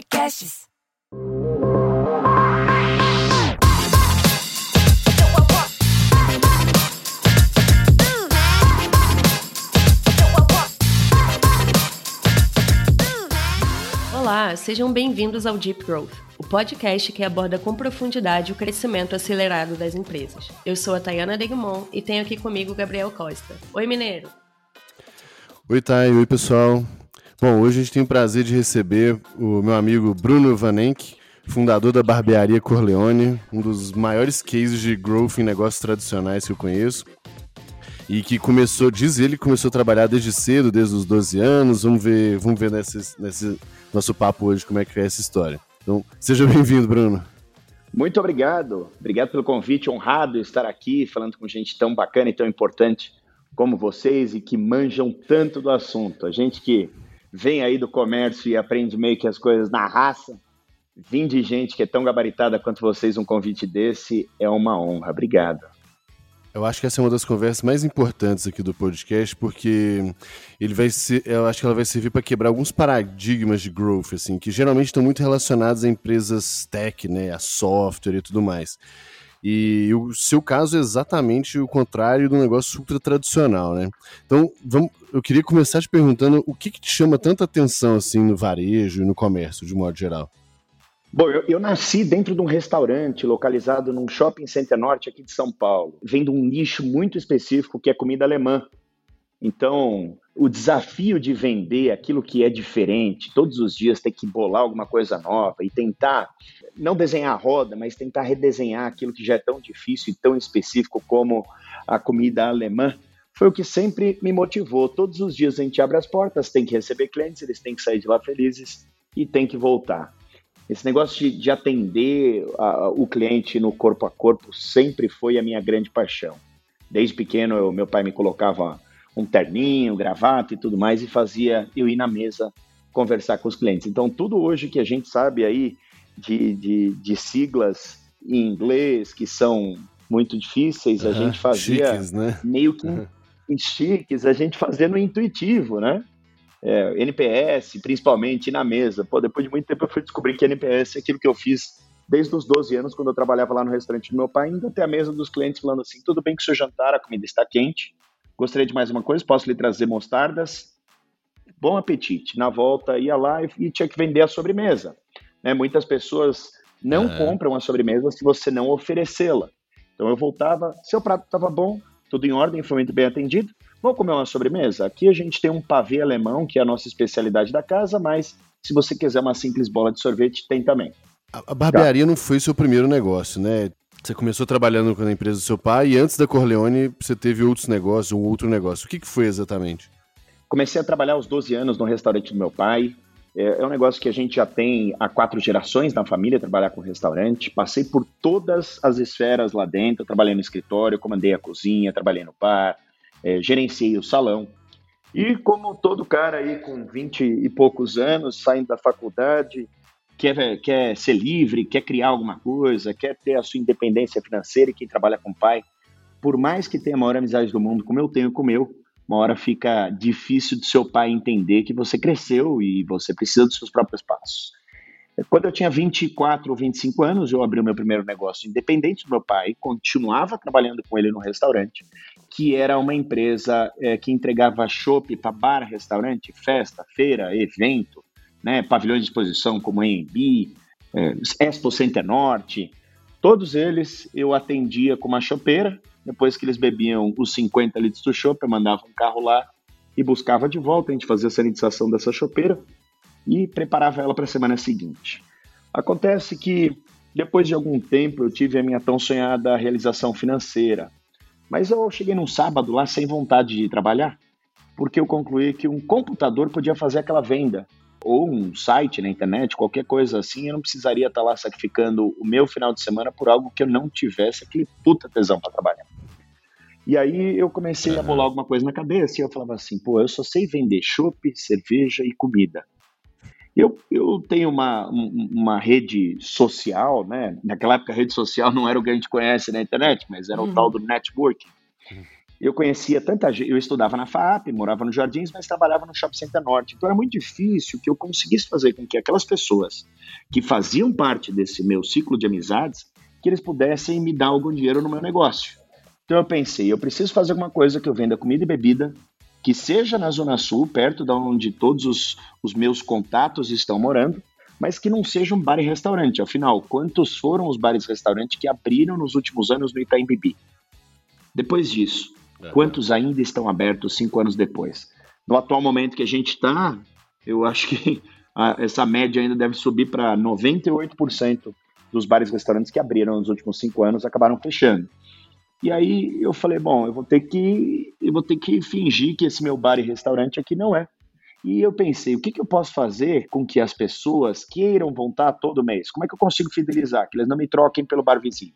Podcasts. Olá, sejam bem-vindos ao Deep Growth, o podcast que aborda com profundidade o crescimento acelerado das empresas. Eu sou a Tayana Degmon e tenho aqui comigo o Gabriel Costa. Oi, Mineiro! Oi, Thay. Oi, pessoal. Bom, hoje a gente tem o prazer de receber o meu amigo Bruno Vanenck, fundador da Barbearia Corleone, um dos maiores cases de growth em negócios tradicionais que eu conheço. E que começou, diz ele, começou a trabalhar desde cedo, desde os 12 anos. Vamos ver, vamos ver nesse, nesse nosso papo hoje como é que é essa história. Então, seja bem-vindo, Bruno. Muito obrigado. Obrigado pelo convite. Honrado estar aqui falando com gente tão bacana e tão importante como vocês e que manjam tanto do assunto. A gente que vem aí do comércio e aprende meio que as coisas na raça, vim de gente que é tão gabaritada quanto vocês, um convite desse é uma honra. Obrigado. Eu acho que essa é uma das conversas mais importantes aqui do podcast, porque ele vai ser, eu acho que ela vai servir para quebrar alguns paradigmas de growth, assim, que geralmente estão muito relacionados a empresas tech, né, a software e tudo mais. E o seu caso é exatamente o contrário do negócio ultra tradicional, né? Então, vamos, eu queria começar te perguntando o que, que te chama tanta atenção assim no varejo e no comércio, de modo geral. Bom, eu, eu, nasci dentro de um restaurante localizado num shopping center norte aqui de São Paulo, vendo um nicho muito específico que é comida alemã. Então, o desafio de vender aquilo que é diferente, todos os dias ter que bolar alguma coisa nova e tentar não desenhar a roda, mas tentar redesenhar aquilo que já é tão difícil e tão específico como a comida alemã, foi o que sempre me motivou. Todos os dias a gente abre as portas, tem que receber clientes, eles têm que sair de lá felizes e tem que voltar. Esse negócio de, de atender a, o cliente no corpo a corpo sempre foi a minha grande paixão. Desde pequeno, eu, meu pai me colocava um terninho, gravata e tudo mais, e fazia eu ir na mesa conversar com os clientes. Então, tudo hoje que a gente sabe aí de, de, de siglas em inglês que são muito difíceis, a gente fazia chiques, né? meio que uhum. chiques, a gente fazia no intuitivo, né? É, NPS, principalmente na mesa. Pô, depois de muito tempo eu fui descobrir que NPS é aquilo que eu fiz desde os 12 anos, quando eu trabalhava lá no restaurante do meu pai, ainda até a mesa dos clientes falando assim, tudo bem que o seu jantar, a comida está quente, gostaria de mais uma coisa, posso lhe trazer mostardas? Bom apetite. Na volta, ia lá e tinha que vender a sobremesa. Né? Muitas pessoas não é. compram a sobremesa se você não oferecê-la. Então eu voltava, seu prato estava bom, tudo em ordem, foi muito bem atendido. Vamos comer uma sobremesa? Aqui a gente tem um pavê alemão, que é a nossa especialidade da casa, mas se você quiser uma simples bola de sorvete, tem também. A, barbearia tá. não foi seu primeiro negócio, né? Você começou trabalhando na empresa do seu pai e antes da Corleone você teve outros negócios, um outro negócio. O que, que foi exatamente? Comecei a trabalhar aos 12 anos no restaurante do meu pai. É, é um negócio que a gente já tem há quatro gerações na família, trabalhar com restaurante. Passei por todas as esferas lá dentro. Trabalhei no escritório, comandei a cozinha, trabalhei no bar, é, gerenciei o salão. E como todo cara aí com 20 e poucos anos, saindo da faculdade, quer, quer ser livre, quer criar alguma coisa, quer ter a sua independência financeira e quem trabalha com pai, por mais que tenha a maior amizade do mundo, como eu tenho com o meu, uma hora fica difícil do seu pai entender que você cresceu e você precisa dos seus próprios passos. Quando eu tinha 24 ou 25 anos, eu abri o meu primeiro negócio independente do meu pai, continuava trabalhando com ele no restaurante, que era uma empresa é, que entregava chopp para bar, restaurante, festa, feira, evento, né, pavilhões de exposição como AMB, é, Expo Center Norte, todos eles eu atendia com uma chopeira depois que eles bebiam os 50 litros do chopp, eu mandava um carro lá e buscava de volta. A gente fazia a sanitização dessa chopeira e preparava ela para a semana seguinte. Acontece que depois de algum tempo eu tive a minha tão sonhada realização financeira, mas eu cheguei num sábado lá sem vontade de trabalhar, porque eu concluí que um computador podia fazer aquela venda, ou um site na internet, qualquer coisa assim, eu não precisaria estar lá sacrificando o meu final de semana por algo que eu não tivesse aquele puta tesão para trabalhar. E aí eu comecei uhum. a bolar alguma coisa na cabeça e eu falava assim, pô, eu só sei vender chopp, cerveja e comida. Eu, eu tenho uma, uma rede social, né? Naquela época a rede social não era o que a gente conhece na internet, mas era uhum. o tal do networking. Eu conhecia tanta gente, eu estudava na FAP, morava no Jardins, mas trabalhava no Shopping Center Norte. Então era muito difícil que eu conseguisse fazer com que aquelas pessoas que faziam parte desse meu ciclo de amizades, que eles pudessem me dar algum dinheiro no meu negócio. Então eu pensei, eu preciso fazer alguma coisa que eu venda comida e bebida, que seja na Zona Sul, perto de onde todos os, os meus contatos estão morando, mas que não seja um bar e restaurante. Afinal, quantos foram os bares e restaurantes que abriram nos últimos anos no Itaim Bibi? Depois disso, é. quantos ainda estão abertos cinco anos depois? No atual momento que a gente está, eu acho que a, essa média ainda deve subir para 98% dos bares e restaurantes que abriram nos últimos cinco anos acabaram fechando. E aí eu falei, bom, eu vou ter que eu vou ter que fingir que esse meu bar e restaurante aqui não é. E eu pensei, o que, que eu posso fazer com que as pessoas queiram voltar todo mês? Como é que eu consigo fidelizar? Que eles não me troquem pelo bar vizinho.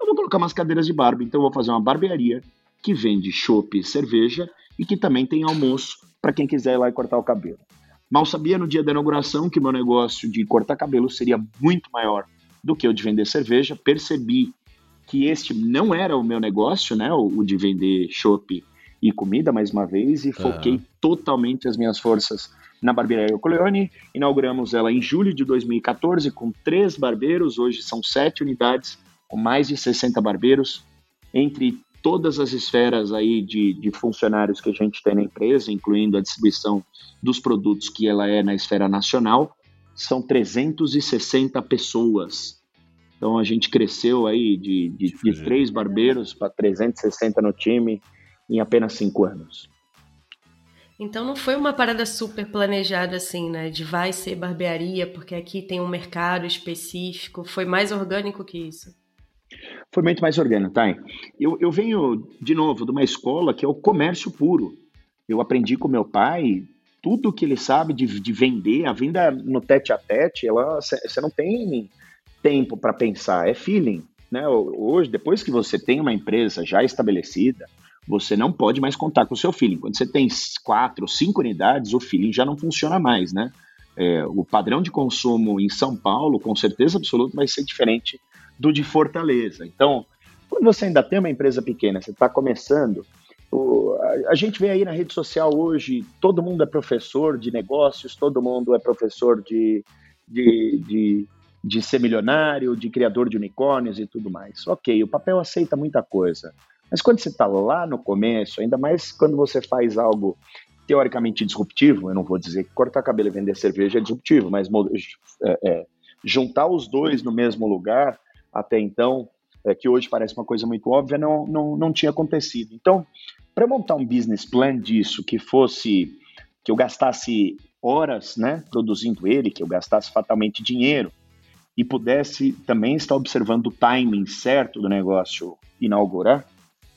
Eu vou colocar umas cadeiras de barba, então eu vou fazer uma barbearia que vende chopp e cerveja e que também tem almoço para quem quiser ir lá e cortar o cabelo. Mal sabia no dia da inauguração que meu negócio de cortar cabelo seria muito maior do que o de vender cerveja. Percebi que este não era o meu negócio, né, o, de vender chopp e comida, mais uma vez, e foquei uhum. totalmente as minhas forças na Barbearia Coleone. Inauguramos ela em julho de 2014 com três barbeiros, hoje são sete unidades, com mais de 60 barbeiros, entre todas as esferas aí de, de funcionários que a gente tem na empresa, incluindo a distribuição dos produtos que ela é na esfera nacional, são 360 pessoas. Então a gente cresceu aí de, de, de três barbeiros para 360 no time, em apenas cinco anos. Então não foi uma parada super planejada assim, né? De vai ser barbearia, porque aqui tem um mercado específico. Foi mais orgânico que isso? Foi muito mais orgânico, tá? Eu, eu venho, de novo, de uma escola que é o comércio puro. Eu aprendi com meu pai tudo que ele sabe de, de vender, a venda no tete a tete, ela você não tem tempo para pensar, é feeling, né? Hoje, depois que você tem uma empresa já estabelecida, você não pode mais contar com o seu feeling. Quando você tem quatro, cinco unidades, o feeling já não funciona mais, né? É, o padrão de consumo em São Paulo, com certeza absoluta, vai ser diferente do de Fortaleza. Então, quando você ainda tem uma empresa pequena, você está começando, o, a, a, gente vê aí na rede social hoje, todo mundo é professor de negócios, todo mundo é professor de, de, de, de ser milionário, de criador de unicórnios e tudo mais. Ok, o papel aceita muita coisa. Mas quando você está lá no começo, ainda mais quando você faz algo teoricamente disruptivo, eu não vou dizer que cortar cabelo e vender cerveja é disruptivo, mas é, é, juntar os dois no mesmo lugar, até então, é, que hoje parece uma coisa muito óbvia, não, não, não tinha acontecido. Então, para montar um business plan disso, que fosse, que eu gastasse horas né, produzindo ele, que eu gastasse fatalmente dinheiro, e pudesse também estar observando o timing certo do negócio inaugurar,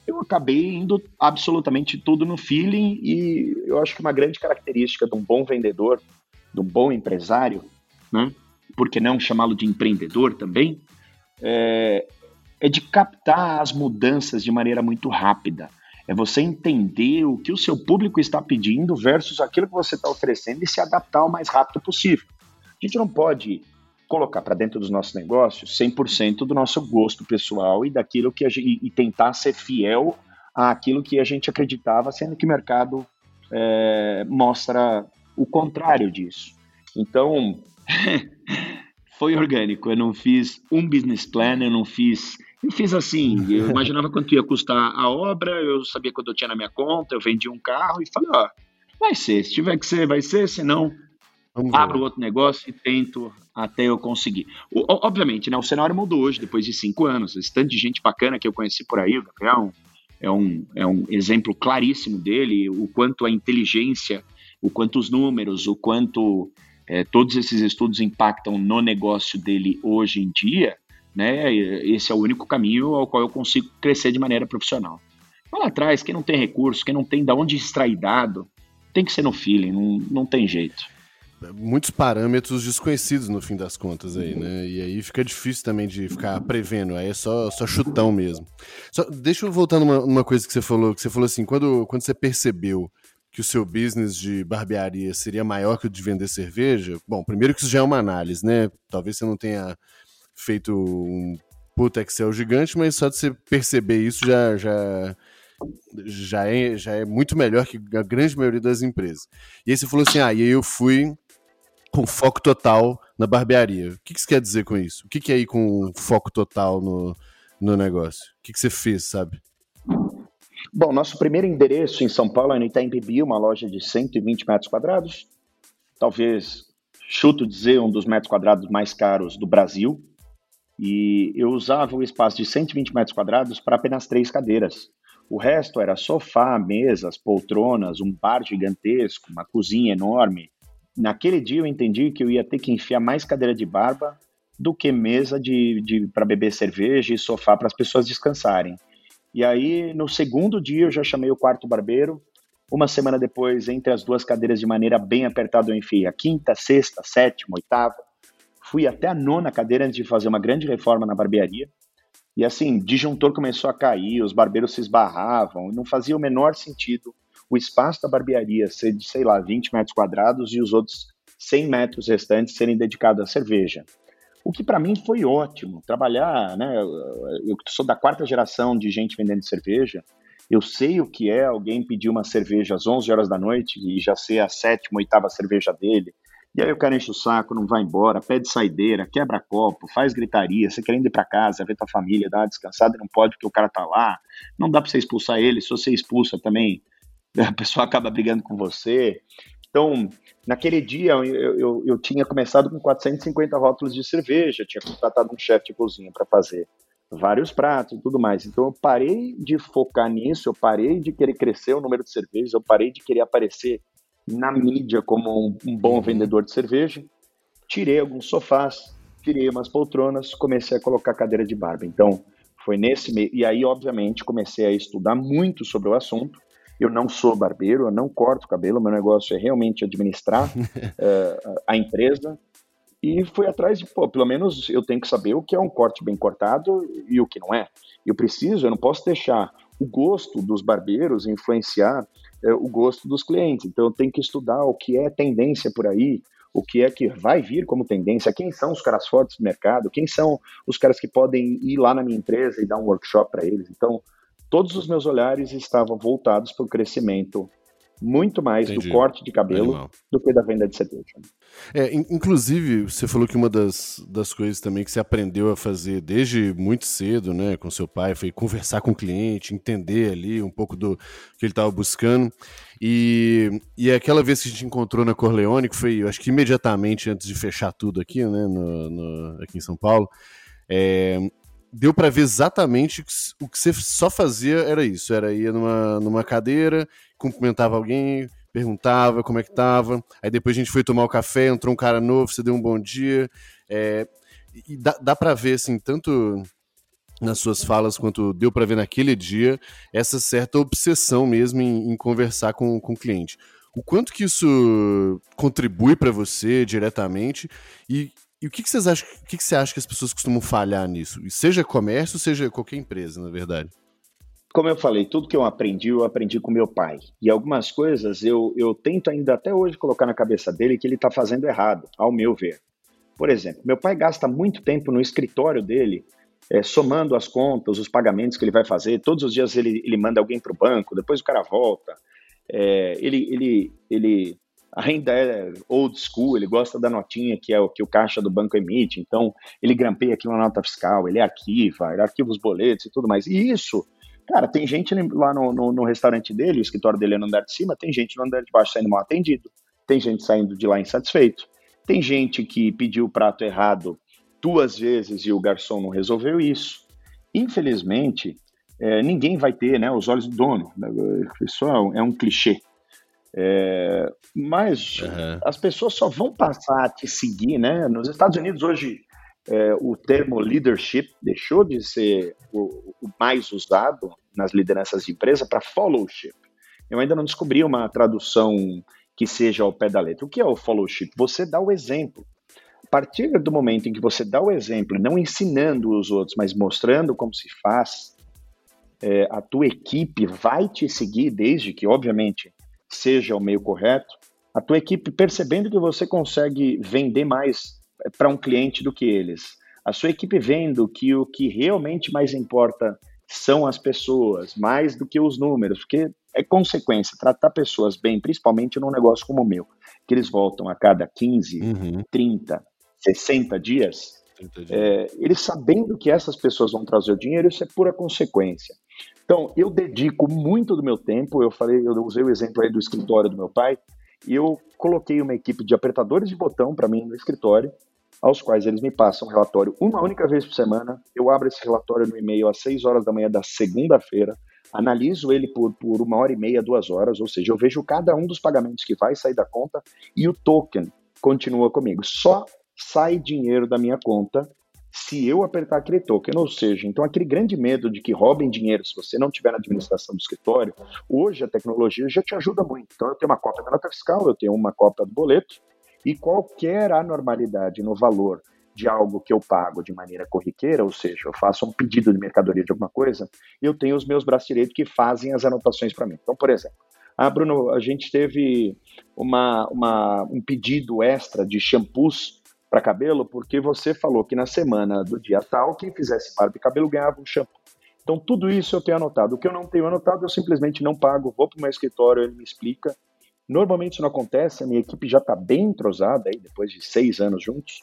eu acabei indo absolutamente tudo no feeling e eu acho que uma grande característica de um bom vendedor, de um bom empresário, né? por que não chamá-lo de empreendedor também, é, é de captar as mudanças de maneira muito rápida. É você entender o que o seu público está pedindo versus aquilo que você está oferecendo e se adaptar o mais rápido possível. A gente não pode colocar para dentro dos nossos negócios 100% do nosso gosto pessoal e daquilo que gente, e tentar ser fiel àquilo que a gente acreditava, sendo que o mercado é, mostra o contrário disso. Então, foi orgânico. Eu não fiz um business plan, eu não fiz. Eu fiz assim, eu imaginava quanto ia custar a obra, eu sabia quanto eu tinha na minha conta, eu vendi um carro e falei, ó, vai ser, se tiver que ser, vai ser, senão abro outro negócio e tento até eu conseguir. O, obviamente, né, o cenário mudou hoje, depois de cinco anos. Esse tanto de gente bacana que eu conheci por aí, o Gabriel é um, é um exemplo claríssimo dele, o quanto a inteligência, o quanto os números, o quanto é, todos esses estudos impactam no negócio dele hoje em dia, né? Esse é o único caminho ao qual eu consigo crescer de maneira profissional. Lá atrás, quem não tem recurso, quem não tem de onde extrair dado, tem que ser no feeling, não, não tem jeito muitos parâmetros desconhecidos no fim das contas aí, né? E aí fica difícil também de ficar prevendo, aí é só, só chutão mesmo. Só, deixa eu voltar numa, numa coisa que você falou, que você falou assim, quando, quando você percebeu que o seu business de barbearia seria maior que o de vender cerveja, bom, primeiro que isso já é uma análise, né? Talvez você não tenha feito um puta Excel gigante, mas só de você perceber isso já, já, já é, já é muito melhor que a grande maioria das empresas. E aí você falou assim: ah, e aí eu fui com foco total na barbearia. O que, que você quer dizer com isso? O que, que é ir com foco total no, no negócio? O que, que você fez, sabe? Bom, nosso primeiro endereço em São Paulo é no Itaim Bibi, uma loja de 120 metros quadrados. Talvez, chuto dizer, um dos metros quadrados mais caros do Brasil. E eu usava o espaço de 120 metros quadrados para apenas três cadeiras. O resto era sofá, mesas, poltronas, um bar gigantesco, uma cozinha enorme. Naquele dia eu entendi que eu ia ter que enfiar mais cadeira de barba do que mesa de, de para beber cerveja e sofá para as pessoas descansarem. E aí, no segundo dia, eu já chamei o quarto barbeiro. Uma semana depois, entre as duas cadeiras de maneira bem apertada, eu enfiei a quinta, sexta, sétima, oitava. Fui até a nona cadeira antes de fazer uma grande reforma na barbearia. E assim, disjuntor começou a cair, os barbeiros se esbarravam, não fazia o menor sentido o espaço da barbearia ser de, sei lá, 20 metros quadrados e os outros 100 metros restantes serem dedicados à cerveja. O que para mim foi ótimo. Trabalhar, né? Eu sou da quarta geração de gente vendendo cerveja. Eu sei o que é alguém pedir uma cerveja às 11 horas da noite e já ser a sétima, oitava cerveja dele. E aí o cara enche o saco, não vai embora, pede saideira, quebra copo, faz gritaria, você querendo ir para casa, ver tua família, dar uma descansada não pode porque o cara tá lá. Não dá para você expulsar ele, se você expulsa também, a pessoa acaba brigando com você. Então, naquele dia, eu, eu, eu tinha começado com 450 rótulos de cerveja, tinha contratado um chefe de cozinha para fazer vários pratos e tudo mais. Então, eu parei de focar nisso, eu parei de querer crescer o número de cervejas, eu parei de querer aparecer na mídia como um, um bom uhum. vendedor de cerveja, tirei alguns sofás, tirei umas poltronas, comecei a colocar cadeira de barba. Então, foi nesse meio. E aí, obviamente, comecei a estudar muito sobre o assunto. Eu não sou barbeiro, eu não corto cabelo, meu negócio é realmente administrar uh, a empresa. E fui atrás de, pô, pelo menos eu tenho que saber o que é um corte bem cortado e o que não é. Eu preciso, eu não posso deixar o gosto dos barbeiros influenciar é, o gosto dos clientes. Então, eu tenho que estudar o que é tendência por aí, o que é que vai vir como tendência, quem são os caras fortes do mercado, quem são os caras que podem ir lá na minha empresa e dar um workshop para eles. Então, todos os meus olhares estavam voltados para o crescimento muito mais Entendi. do corte de cabelo Animal. do que da venda de cerveja. É, inclusive, você falou que uma das, das coisas também que você aprendeu a fazer desde muito cedo, né, com seu pai, foi conversar com o cliente, entender ali um pouco do que ele estava buscando. E, e aquela vez que a gente encontrou na Corleone, que foi, eu acho que imediatamente antes de fechar tudo aqui, né, no, no aqui em São Paulo, é, deu para ver exatamente o que você só fazia era isso, era ir numa, numa cadeira, cumprimentava alguém, perguntava como é que tava, aí depois a gente foi tomar o café, entrou um cara novo, você deu um bom dia, é, e dá, dá para ver, assim, tanto nas suas falas quanto deu para ver naquele dia, essa certa obsessão mesmo em, em conversar com, com o cliente. O quanto que isso contribui para você diretamente e e o que, que vocês acham? O que, que você acha que as pessoas costumam falhar nisso? Seja comércio, seja qualquer empresa, na verdade. Como eu falei, tudo que eu aprendi, eu aprendi com meu pai. E algumas coisas eu, eu tento ainda até hoje colocar na cabeça dele que ele está fazendo errado, ao meu ver. Por exemplo, meu pai gasta muito tempo no escritório dele, é, somando as contas, os pagamentos que ele vai fazer. Todos os dias ele, ele manda alguém para o banco, depois o cara volta. É, ele, ele, ele ainda é old school, ele gosta da notinha que é o que o caixa do banco emite, então ele grampeia aqui uma nota fiscal, ele arquiva, ele arquiva os boletos e tudo mais. E isso, cara, tem gente lá no, no, no restaurante dele, o escritório dele é no andar de cima, tem gente no andar de baixo saindo mal atendido, tem gente saindo de lá insatisfeito, tem gente que pediu o prato errado duas vezes e o garçom não resolveu isso. Infelizmente, é, ninguém vai ter né, os olhos do dono. Isso é um, é um clichê. É, mas uhum. as pessoas só vão passar a te seguir, né? Nos Estados Unidos hoje é, o termo leadership deixou de ser o, o mais usado nas lideranças de empresa para followship. Eu ainda não descobri uma tradução que seja ao pé da letra. O que é o followship? Você dá o exemplo. A partir do momento em que você dá o exemplo, não ensinando os outros, mas mostrando como se faz, é, a tua equipe vai te seguir, desde que, obviamente, seja o meio correto, a tua equipe percebendo que você consegue vender mais eh, para um cliente do que eles, a sua equipe vendo que o que realmente mais importa são as pessoas, mais do que os números, porque é consequência. Tratar pessoas bem, principalmente num negócio como o meu, que eles voltam a cada 15, uhum. 30, 60 dias, é, eles sabendo que essas pessoas vão trazer o dinheiro, isso é pura consequência. Então, eu dedico muito do meu tempo, eu falei, eu usei o exemplo aí do escritório do meu pai, e eu coloquei uma equipe de apertadores de botão para mim no escritório, aos quais eles me passam um relatório uma única vez por semana. Eu abro esse relatório no e-mail às 6 horas da manhã da segunda-feira, analiso ele por, por uma hora e meia, duas horas, ou seja, eu vejo cada um dos pagamentos que vai sair da conta e o token continua comigo. Só sai dinheiro da minha conta se eu apertar aquele token, ou seja, então aquele grande medo de que roubem dinheiro se você não tiver na administração do escritório, hoje a tecnologia já te ajuda muito. Então eu tenho uma cópia da nota fiscal, eu tenho uma cópia do boleto, e qualquer anormalidade no valor de algo que eu pago de maneira corriqueira, ou seja, eu faço um pedido de mercadoria de alguma coisa, eu tenho os meus braços direitos que fazem as anotações para mim. Então, por exemplo, ah, Bruno, a gente teve uma, uma, um pedido extra de shampoos para cabelo, porque você falou que na semana do dia tal, quem fizesse barba e cabelo ganhava um shampoo. Então, tudo isso eu tenho anotado. O que eu não tenho anotado, eu simplesmente não pago, vou para o meu escritório, ele me explica. Normalmente isso não acontece, a minha equipe já está bem entrosada, aí, depois de seis anos juntos.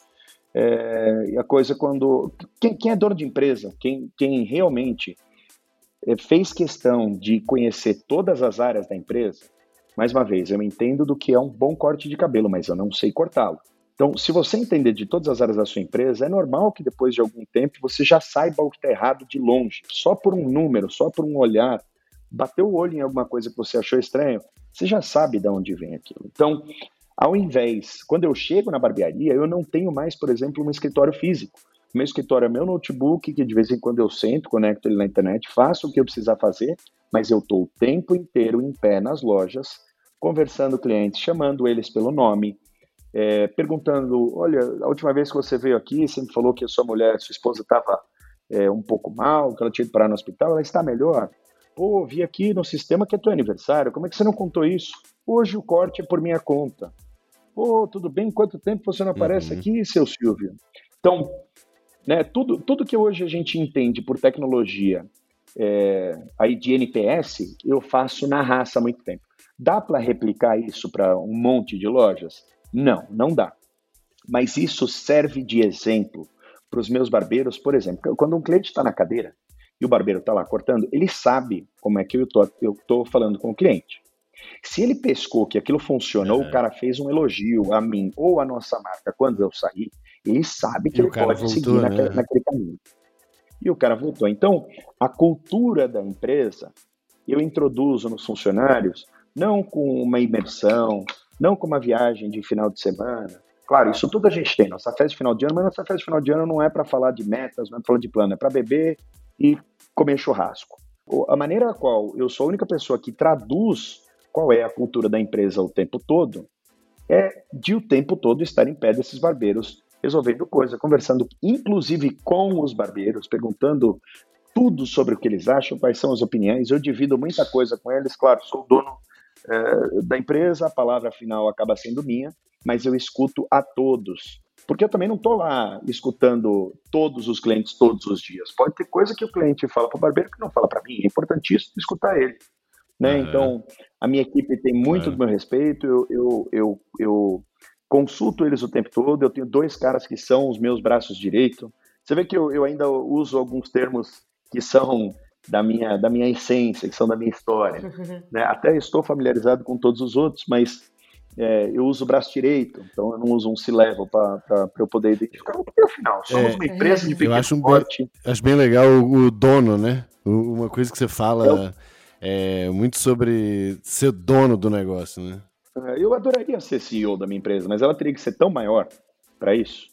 É, e a coisa quando. Quem, quem, é dono de empresa, quem, quem realmente é, fez questão de conhecer todas as áreas da empresa, mais uma vez, eu entendo do que é um bom corte de cabelo, mas eu não sei cortá-lo. Então, se você entender de todas as áreas da sua empresa, é normal que depois de algum tempo você já saiba o que está errado de longe, só por um número, só por um olhar. Bateu o olho em alguma coisa que você achou estranho, você já sabe de onde vem aquilo. Então, ao invés, quando eu chego na barbearia, eu não tenho mais, por exemplo, um escritório físico. Meu escritório é meu notebook, que de vez em quando eu sento, conecto ele na internet, faço o que eu precisar fazer, mas eu estou o tempo inteiro em pé nas lojas, conversando com clientes, chamando eles pelo nome, é, perguntando: olha, a última vez que você veio aqui, você me falou que a sua mulher, sua esposa estava é, um pouco mal, que ela tinha ido parar no hospital, ela está melhor. Pô, vi aqui no sistema que é teu aniversário, como é que você não contou isso? Hoje o corte é por minha conta. Pô, tudo bem? Quanto tempo você não aparece uhum. aqui, seu Silvio? Então, né, tudo, tudo que hoje a gente entende por tecnologia é, aí de NPS, eu faço na raça há muito tempo. Dá para replicar isso para um monte de lojas? Não, não dá. Mas isso serve de exemplo para os meus barbeiros, por exemplo. Quando um cliente está na cadeira e o barbeiro está lá cortando, ele sabe como é que eu estou falando com o cliente. Se ele pescou que aquilo funcionou, o cara fez um elogio a mim ou a nossa marca quando eu saí, ele sabe que e ele pode voltou, seguir né? naquele, naquele caminho. E o cara voltou. Então, a cultura da empresa eu introduzo nos funcionários não com uma imersão, não com uma viagem de final de semana. Claro, isso tudo a gente tem, nossa festa de final de ano, mas nossa festa de final de ano não é para falar de metas, não é para falar de plano, é para beber e comer churrasco. A maneira a qual eu sou a única pessoa que traduz qual é a cultura da empresa o tempo todo, é de o tempo todo estar em pé desses barbeiros, resolvendo coisa, conversando inclusive com os barbeiros, perguntando tudo sobre o que eles acham, quais são as opiniões. Eu divido muita coisa com eles, claro, sou dono é, da empresa, a palavra final acaba sendo minha, mas eu escuto a todos. Porque eu também não estou lá escutando todos os clientes todos os dias. Pode ter coisa que o cliente fala para o barbeiro que não fala para mim. É importantíssimo escutar ele. Né? É. Então, a minha equipe tem muito é. do meu respeito, eu, eu, eu, eu, consulto eles o tempo todo, eu tenho dois caras que são os meus braços direitos. Você vê que eu, eu ainda uso alguns termos que são da minha, da minha essência, que são da minha história. Né? Até estou familiarizado com todos os outros, mas é, eu uso o braço direito, então eu não uso um C-level para eu poder identificar, porque afinal, somos é, uma empresa de pequeno eu acho um porte. Bem, acho bem legal o, o dono, né? Uma coisa que você fala... Eu, é muito sobre ser dono do negócio, né? É, eu adoraria ser CEO da minha empresa, mas ela teria que ser tão maior para isso,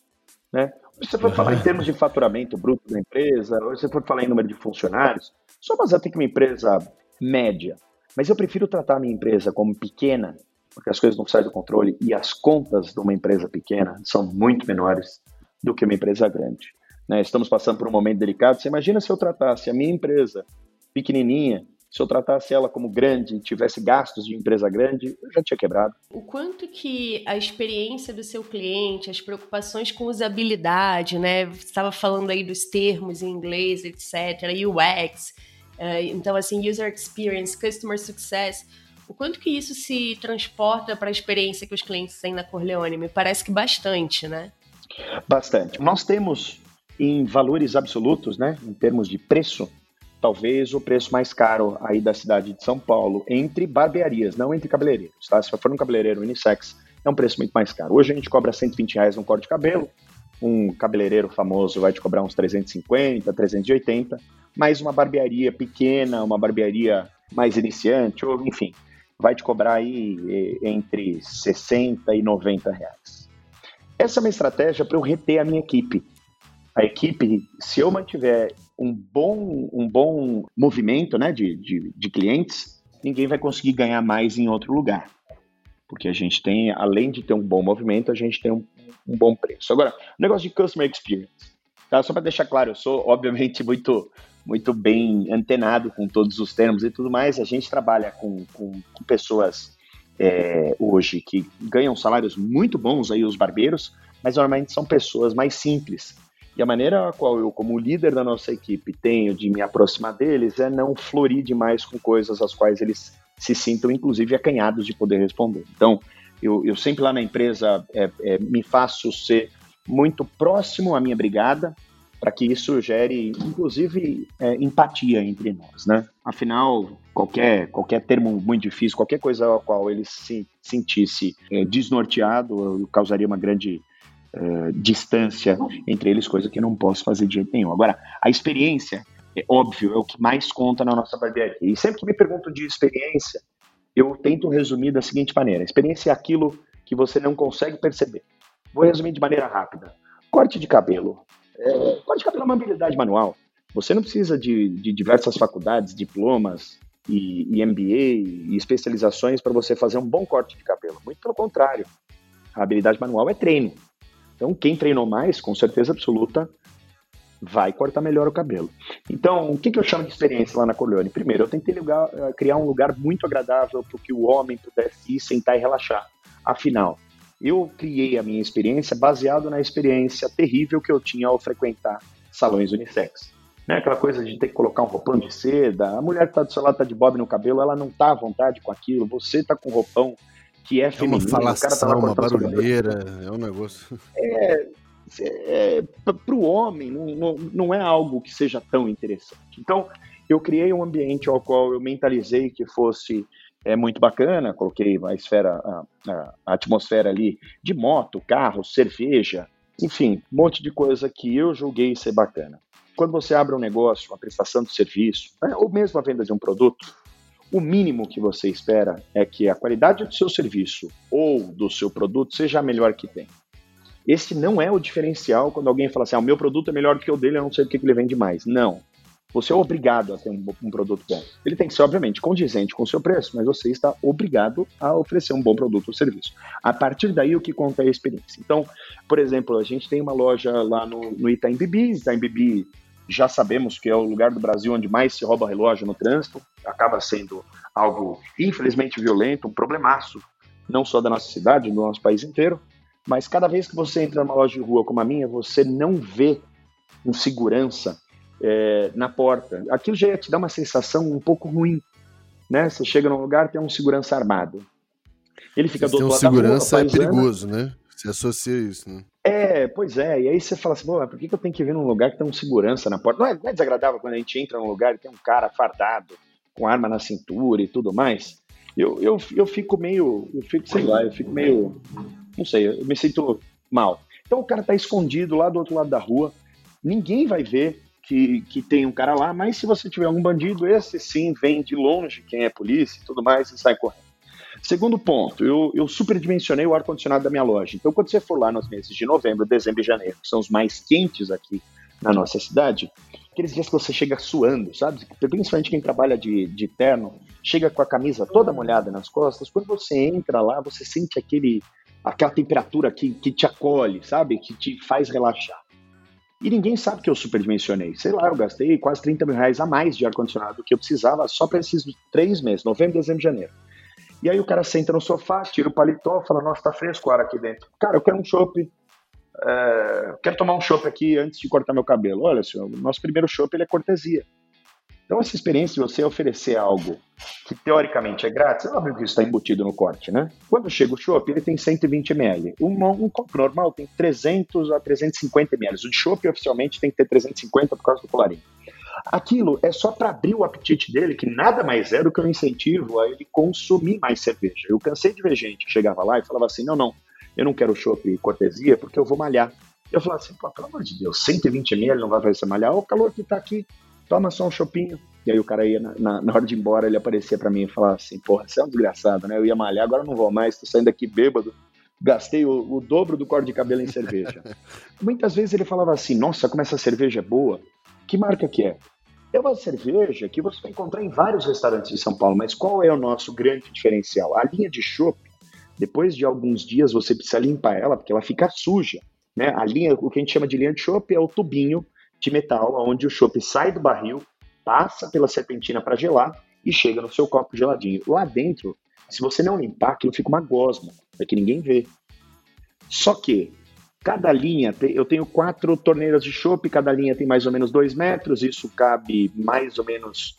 né? Se você for falar em termos de faturamento bruto da empresa, ou se você for falar em número de funcionários, só mas tem que uma empresa média. Mas eu prefiro tratar a minha empresa como pequena, porque as coisas não saem do controle e as contas de uma empresa pequena são muito menores do que uma empresa grande. Né? Estamos passando por um momento delicado. Você imagina se eu tratasse a minha empresa pequenininha Se eu tratasse ela como grande, tivesse gastos de empresa grande, eu já tinha quebrado. O quanto que a experiência do seu cliente, as preocupações com usabilidade, né? Você estava falando aí dos termos em inglês, etc., UX, uh, então assim, user experience, customer success, o quanto que isso se transporta para a experiência que os clientes têm na Corleone? Me parece que bastante, né? Bastante. Nós temos em valores absolutos, né, em termos de preço, talvez o preço mais caro aí da cidade de São Paulo, entre barbearias, não entre cabeleireiros, tá? Se for um cabeleireiro unissex, é um preço muito mais caro. Hoje a gente cobra 120 reais um corte de cabelo, um cabeleireiro famoso vai te cobrar uns 350, 380, mas uma barbearia pequena, uma barbearia mais iniciante, ou enfim, vai te cobrar aí entre 60 e 90 reais. Essa é uma estratégia para eu reter a minha equipe. A equipe, se eu mantiver um bom, um bom movimento né, de, de, de clientes, ninguém vai conseguir ganhar mais em outro lugar. Porque a gente tem, além de ter um bom movimento, a gente tem um, um bom preço. Agora, negócio de customer experience. Tá? Só para deixar claro, eu sou, obviamente, muito, muito bem antenado com todos os termos e tudo mais. A gente trabalha com, com, com pessoas é, hoje que ganham salários muito bons, aí os barbeiros, mas normalmente são pessoas mais simples, e a maneira a qual eu, como líder da nossa equipe, tenho de me aproximar deles é não florir demais com coisas às quais eles se sintam, inclusive, acanhados de poder responder. Então, eu, eu sempre lá na empresa é, é, me faço ser muito próximo à minha brigada, para que isso gere, inclusive, é, empatia entre nós, né? Afinal, qualquer, qualquer termo muito difícil, qualquer coisa a qual ele se sentisse é, desnorteado, causaria uma grande uh, distância entre eles, coisa que eu não posso fazer de jeito nenhum. Agora, a experiência, é óbvio, é o que mais conta na nossa barbearia. E sempre que me perguntam de experiência, eu tento resumir da seguinte maneira: experiência é aquilo que você não consegue perceber. Vou resumir de maneira rápida. Corte de cabelo. É, corte de cabelo é uma habilidade manual. Você não precisa de, de diversas faculdades, diplomas e, e MBA e especializações para você fazer um bom corte de cabelo. Muito pelo contrário. A habilidade manual é treino. Então, quem treinou mais, com certeza absoluta, vai cortar melhor o cabelo. Então, o que, que eu chamo de experiência lá na Corleone? Primeiro, eu tentei lugar, eh, criar um lugar muito agradável para que o homem pudesse ir, sentar e relaxar. Afinal, eu criei a minha experiência baseado na experiência terrível que eu tinha ao frequentar salões unissex. Né? Aquela coisa de ter que colocar um roupão de seda, a mulher que está do seu lado está de bob no cabelo, ela não está à vontade com aquilo, você está com roupão que é feminino. É uma falação, tá lá uma barulheira, é um negócio. É, é, para o homem não, não, não é algo que seja tão interessante. Então, eu criei um ambiente ao qual eu mentalizei que fosse é, muito bacana, coloquei a esfera, a, a, a atmosfera ali de moto, carro, cerveja, enfim, um monte de coisa que eu julguei ser bacana. Quando você abre um negócio, uma prestação de serviço, né, ou mesmo a venda de um produto, o mínimo que você espera é que a qualidade do seu serviço ou do seu produto seja a melhor que tem. Esse não é o diferencial quando alguém fala assim: ah, o meu produto é melhor do que o dele, eu não sei o que ele vende mais. Não. Você é obrigado a ter um, um, produto bom. Ele tem que ser, obviamente, condizente com o seu preço, mas você está obrigado a oferecer um bom produto ou serviço. A partir daí, o que conta é a experiência. Então, por exemplo, a gente tem uma loja lá no, no Itaim Bibi. Itaim Bibi já sabemos que é o lugar do Brasil onde mais se rouba relógio no trânsito, acaba sendo algo infelizmente violento, um problemaço, não só da nossa cidade, do nosso país inteiro, mas cada vez que você entra numa loja de rua como a minha, você não vê um segurança é, na porta. Aquilo já te dar uma sensação um pouco ruim, né? Você chega num lugar tem um segurança armado. Ele fica do outro um lado segurança da rua, é perigoso, né? Se associa isso, né? É, pois é. E aí você fala assim, por que, que eu tenho que vir num lugar que tem um segurança na porta? Não é, não é desagradável quando a gente entra num lugar e tem um cara fardado, com arma na cintura e tudo mais? Eu, eu, eu fico meio, eu fico, sei lá, eu fico meio, não sei, eu me sinto mal. Então o cara tá escondido lá do outro lado da rua, ninguém vai ver que, que tem um cara lá, mas se você tiver algum bandido, esse sim vem de longe, quem é polícia e tudo mais, e sai correndo. Segundo ponto, eu, eu superdimensionei o ar-condicionado da minha loja. Então, quando você for lá nos meses de novembro, dezembro e janeiro, que são os mais quentes aqui na nossa cidade, aqueles dias que você chega suando, sabe? Principalmente quem trabalha de, de terno, chega com a camisa toda molhada nas costas. Quando você entra lá, você sente aquele, aquela temperatura que, que te acolhe, sabe? Que te faz relaxar. E ninguém sabe que eu superdimensionei. Sei lá, eu gastei quase 30 mil reais a mais de ar-condicionado do que eu precisava só para esses três meses, novembro, dezembro e janeiro. E aí o cara senta no sofá, tira o paletó, fala, nossa, tá fresco o ar aqui dentro. Cara, eu quero um chopp, é, quero tomar um chopp aqui antes de cortar meu cabelo. Olha, senhor, o nosso primeiro chopp ele é cortesia. Então, essa experiência de você oferecer algo que teoricamente é grátis, óbvio que isso está embutido no corte, né? Quando chega o chopp, ele tem 120 ml. Um, um copo normal tem 300 a 350 ml. O chopp oficialmente tem que ter 350 por causa do colarinho. Aquilo é só para abrir o apetite dele, que nada mais é do que um incentivo a ele consumir mais cerveja. Eu cansei de ver gente que chegava lá e falava assim: não, não, eu não quero chopp e cortesia porque eu vou malhar. Eu falava assim, pô, pelo amor de Deus, 120 ml não vai fazer você malhar? Olha o calor que tá aqui, toma só um chopinho. E aí o cara ia, na, na, na hora de ir embora, ele aparecia para mim e falava assim, porra, você é um desgraçado, né? Eu ia malhar, agora não vou mais, tô saindo aqui bêbado, gastei o, o dobro do corte de cabelo em cerveja. Muitas vezes ele falava assim, nossa, como essa cerveja é boa, que marca que é? É uma cerveja que você vai encontrar em vários restaurantes de São Paulo, mas qual é o nosso grande diferencial? A linha de chopp, depois de alguns dias você precisa limpar ela, porque ela fica suja. Né? A linha, o que a gente chama de linha de chopp é o tubinho de metal, onde o chopp sai do barril, passa pela serpentina para gelar e chega no seu copo geladinho. Lá dentro, se você não limpar, aquilo fica uma gosma, é que ninguém vê. Só que cada linha, eu tenho quatro torneiras de chopp, cada linha tem mais ou menos dois metros, isso cabe mais ou menos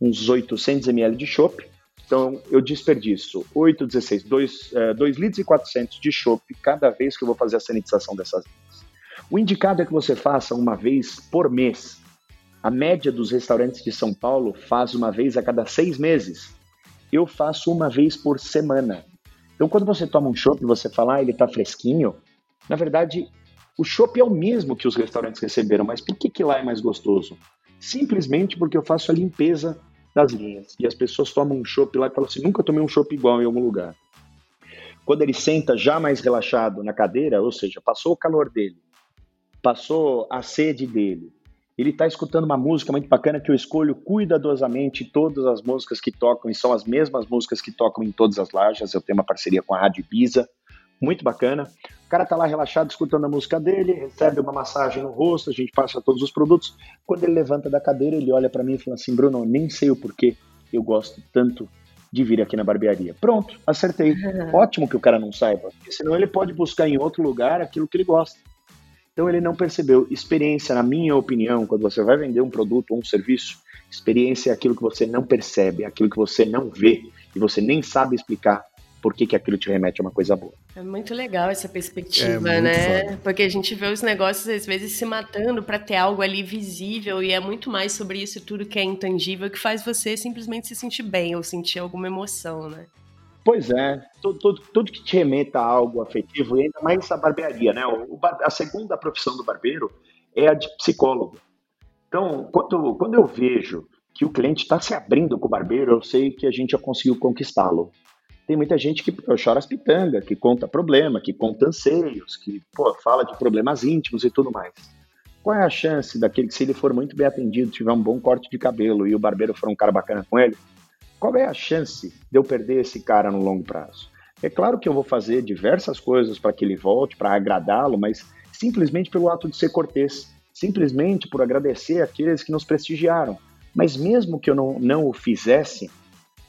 uns 800 ml de chopp. Então, eu desperdiço 8, 16, 2, 2 litros e 400 de chopp cada vez que eu vou fazer a sanitização dessas linhas. O indicado é que você faça uma vez por mês. A média dos restaurantes de São Paulo faz uma vez a cada seis meses. Eu faço uma vez por semana. Então, quando você toma um chopp você fala, ah, ele está fresquinho, na verdade, o chopp é o mesmo que os restaurantes receberam, mas por que, que lá é mais gostoso? Simplesmente porque eu faço a limpeza das linhas. E as pessoas tomam um chopp lá e falam assim, nunca tomei um chopp igual em algum lugar. Quando ele senta já mais relaxado na cadeira, ou seja, passou o calor dele, passou a sede dele. Ele está escutando uma música muito bacana que eu escolho cuidadosamente todas as músicas que tocam, e são as mesmas músicas que tocam em todas as lajes. Eu tenho uma parceria com a Rádio Ibiza, muito bacana. O cara tá lá relaxado, escutando a música dele, recebe uma massagem no rosto, a gente passa todos os produtos. Quando ele levanta da cadeira, ele olha para mim e fala assim: Bruno, nem sei o porquê eu gosto tanto de vir aqui na barbearia. Pronto, acertei. Uhum. Ótimo que o cara não saiba, porque senão ele pode buscar em outro lugar aquilo que ele gosta. Então ele não percebeu. Experiência, na minha opinião, quando você vai vender um produto ou um serviço, experiência é aquilo que você não percebe, é aquilo que você não vê e você nem sabe explicar por que, que aquilo te remete a uma coisa boa. É muito legal essa perspectiva, é né? Foda. Porque a gente vê os negócios às vezes se matando para ter algo ali visível e é muito mais sobre isso tudo que é intangível que faz você simplesmente se sentir bem ou sentir alguma emoção, né? Pois é, tudo, tudo, tudo, que te remeta a algo afetivo, e ainda mais a barbearia, né? O, a segunda profissão do barbeiro é a de psicólogo. Então, quando, quando eu vejo que o cliente está se abrindo com o barbeiro, eu sei que a gente já conseguiu conquistá-lo. Tem muita gente que pô, chora as pitangas, que conta problema, que conta anseios, que pô, fala de problemas íntimos e tudo mais. Qual é a chance daquele que, se ele for muito bem atendido, tiver um bom corte de cabelo e o barbeiro for um cara bacana com ele, qual é a chance de eu perder esse cara no longo prazo? É claro que eu vou fazer diversas coisas para que ele volte, para agradá-lo, mas simplesmente pelo ato de ser cortês, simplesmente por agradecer aqueles que nos prestigiaram. Mas mesmo que eu não, não o fizesse,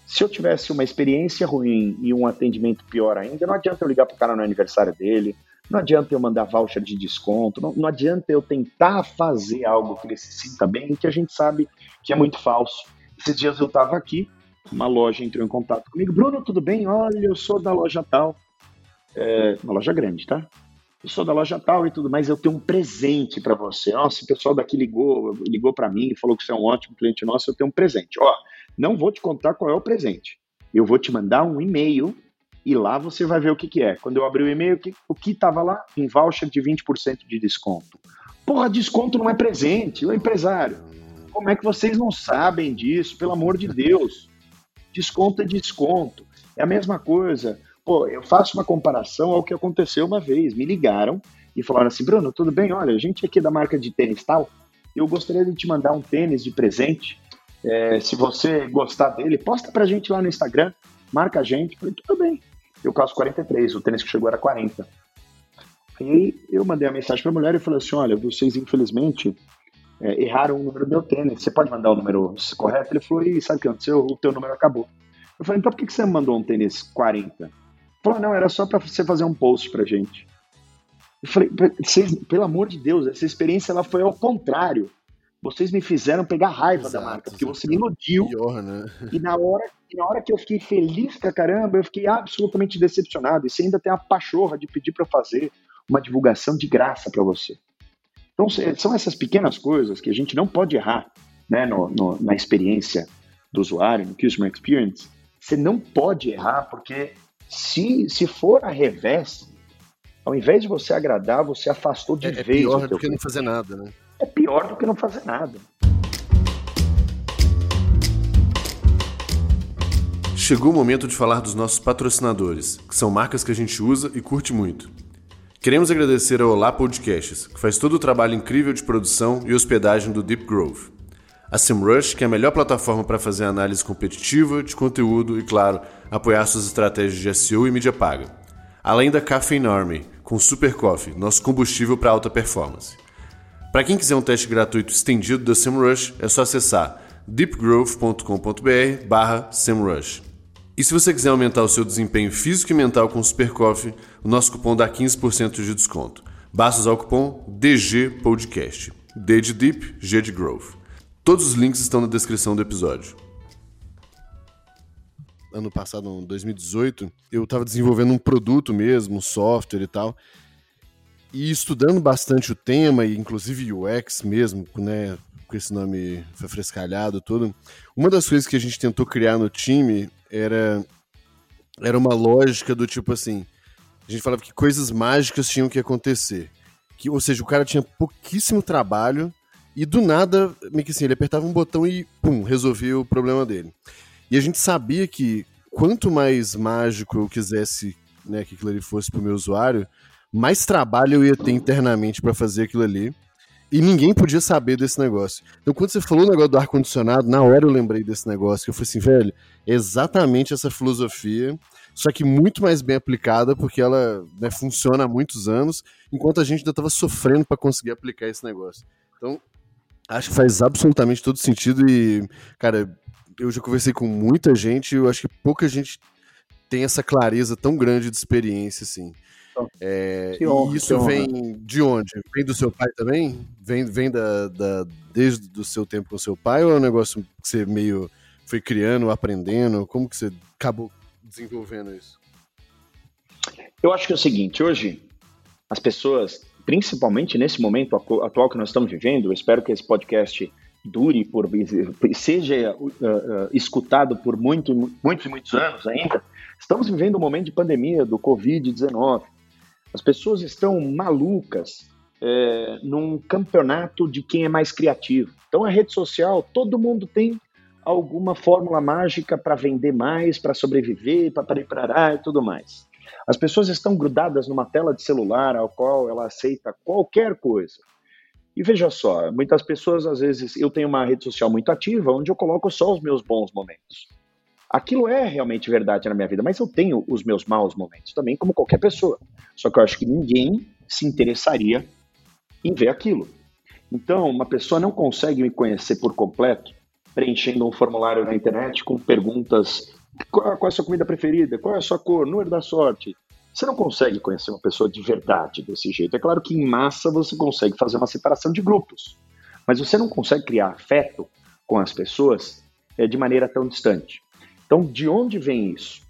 se eu tivesse uma experiência ruim e um atendimento pior ainda, não adianta eu ligar para o cara no aniversário dele, não adianta eu mandar voucher de desconto, não, não adianta eu tentar fazer algo que ele se sinta bem, que a gente sabe que é muito falso. Esses dias eu estava aqui uma loja entrou em contato comigo. Bruno, tudo bem? Olha, eu sou da loja tal. É, uma loja grande, tá? Eu sou da loja tal e tudo mais, eu tenho um presente para você. Nossa, o pessoal daqui ligou, ligou para mim falou que você é um ótimo cliente nosso, eu tenho um presente. Ó, não vou te contar qual é o presente. Eu vou te mandar um e-mail e lá você vai ver o que, que é. Quando eu abri o e-mail, o que estava lá? Um voucher de 20% de desconto. Porra, desconto não é presente, o empresário. Como é que vocês não sabem disso? Pelo amor de Deus desconto é desconto. É a mesma coisa. Pô, eu faço uma comparação ao que aconteceu uma vez. Me ligaram e falaram assim: Bruno, tudo bem? Olha, a gente aqui é da marca de tênis tal, eu gostaria de te mandar um tênis de presente. É, se você gostar dele, posta pra gente lá no Instagram, marca a gente. Falei, tudo bem. Eu calço 43, o tênis que chegou era 40. Aí eu mandei a mensagem para a mulher e falei assim: olha, vocês infelizmente é, erraram o número do meu tênis. Você pode mandar o número correto? Ele falou: e sabe o que aconteceu? O teu número acabou. Eu falei: então por que você mandou um tênis 40? Ele falou: não, era só para você fazer um post pra gente. Eu falei: pelo amor de Deus, essa experiência ela foi ao contrário. Vocês me fizeram pegar raiva Exato, da marca, porque você me iludiu. Pior, né? E na hora, na hora que eu fiquei feliz pra caramba, eu fiquei absolutamente decepcionado. E você ainda tem a pachorra de pedir para fazer uma divulgação de graça para você. Então, são essas pequenas coisas que a gente não pode errar né, no, no, na experiência do usuário, no Customer Experience. Você não pode errar, porque se, se for a revés, ao invés de você agradar, você afastou de é, vez. É pior do que não fazer nada, né? É pior do que não fazer nada. Chegou o momento de falar dos nossos patrocinadores, que são marcas que a gente usa e curte muito. Queremos agradecer ao Olá Podcasts, que faz todo o trabalho incrível de produção e hospedagem do Deep Grove. A SEMrush, que é a melhor plataforma para fazer análise competitiva, de conteúdo e, claro, apoiar suas estratégias de SEO e mídia paga. Além da Caffeine Army, com Super Coffee, nosso combustível para alta performance. Para quem quiser um teste gratuito estendido da SEMrush, é só acessar deepgrowth.com.br SEMrush. E se você quiser aumentar o seu desempenho físico e mental com o Super Coffee, o nosso cupom dá 15% de desconto. Basta usar o cupom DG Podcast. D de Deep, G de Growth. Todos os links estão na descrição do episódio. Ano passado, em 2018, eu estava desenvolvendo um produto mesmo, um software e tal. E estudando bastante o tema, e inclusive UX mesmo, né, com esse nome frescalhado todo. Uma das coisas que a gente tentou criar no time era, era uma lógica do tipo assim: a gente falava que coisas mágicas tinham que acontecer. Que, ou seja, o cara tinha pouquíssimo trabalho e do nada, meio que assim, ele apertava um botão e pum, resolvia o problema dele. E a gente sabia que quanto mais mágico eu quisesse né, que aquilo ali fosse para o meu usuário, mais trabalho eu ia ter internamente para fazer aquilo ali. E ninguém podia saber desse negócio. Então, quando você falou o negócio do ar-condicionado, na hora eu lembrei desse negócio, que eu falei assim, velho, é exatamente essa filosofia, só que muito mais bem aplicada, porque ela né, funciona há muitos anos, enquanto a gente ainda estava sofrendo para conseguir aplicar esse negócio. Então, acho que faz absolutamente todo sentido e, cara, eu já conversei com muita gente e eu acho que pouca gente tem essa clareza tão grande de experiência, assim. É, honra, e isso vem de onde? Vem do seu pai também? Vem, vem da, da, desde o seu tempo com seu pai ou é um negócio que você meio foi criando, aprendendo? Como que você acabou desenvolvendo isso? Eu acho que é o seguinte, hoje as pessoas, principalmente nesse momento atual que nós estamos vivendo, eu espero que esse podcast dure por seja uh, uh, escutado por muito, muitos e muitos anos ainda. Estamos vivendo um momento de pandemia do Covid-19. As pessoas estão malucas é, num campeonato de quem é mais criativo. Então, a rede social, todo mundo tem alguma fórmula mágica para vender mais, para sobreviver, para preparar e tudo mais. As pessoas estão grudadas numa tela de celular ao qual ela aceita qualquer coisa. E veja só, muitas pessoas, às vezes, eu tenho uma rede social muito ativa onde eu coloco só os meus bons momentos. Aquilo é realmente verdade na minha vida, mas eu tenho os meus maus momentos também, como qualquer pessoa. Só que eu acho que ninguém se interessaria em ver aquilo. Então, uma pessoa não consegue me conhecer por completo preenchendo um formulário na internet com perguntas: qual, qual é a sua comida preferida? Qual é a sua cor? Número da sorte? Você não consegue conhecer uma pessoa de verdade desse jeito. É claro que em massa você consegue fazer uma separação de grupos, mas você não consegue criar afeto com as pessoas é, de maneira tão distante. Então, de onde vem isso?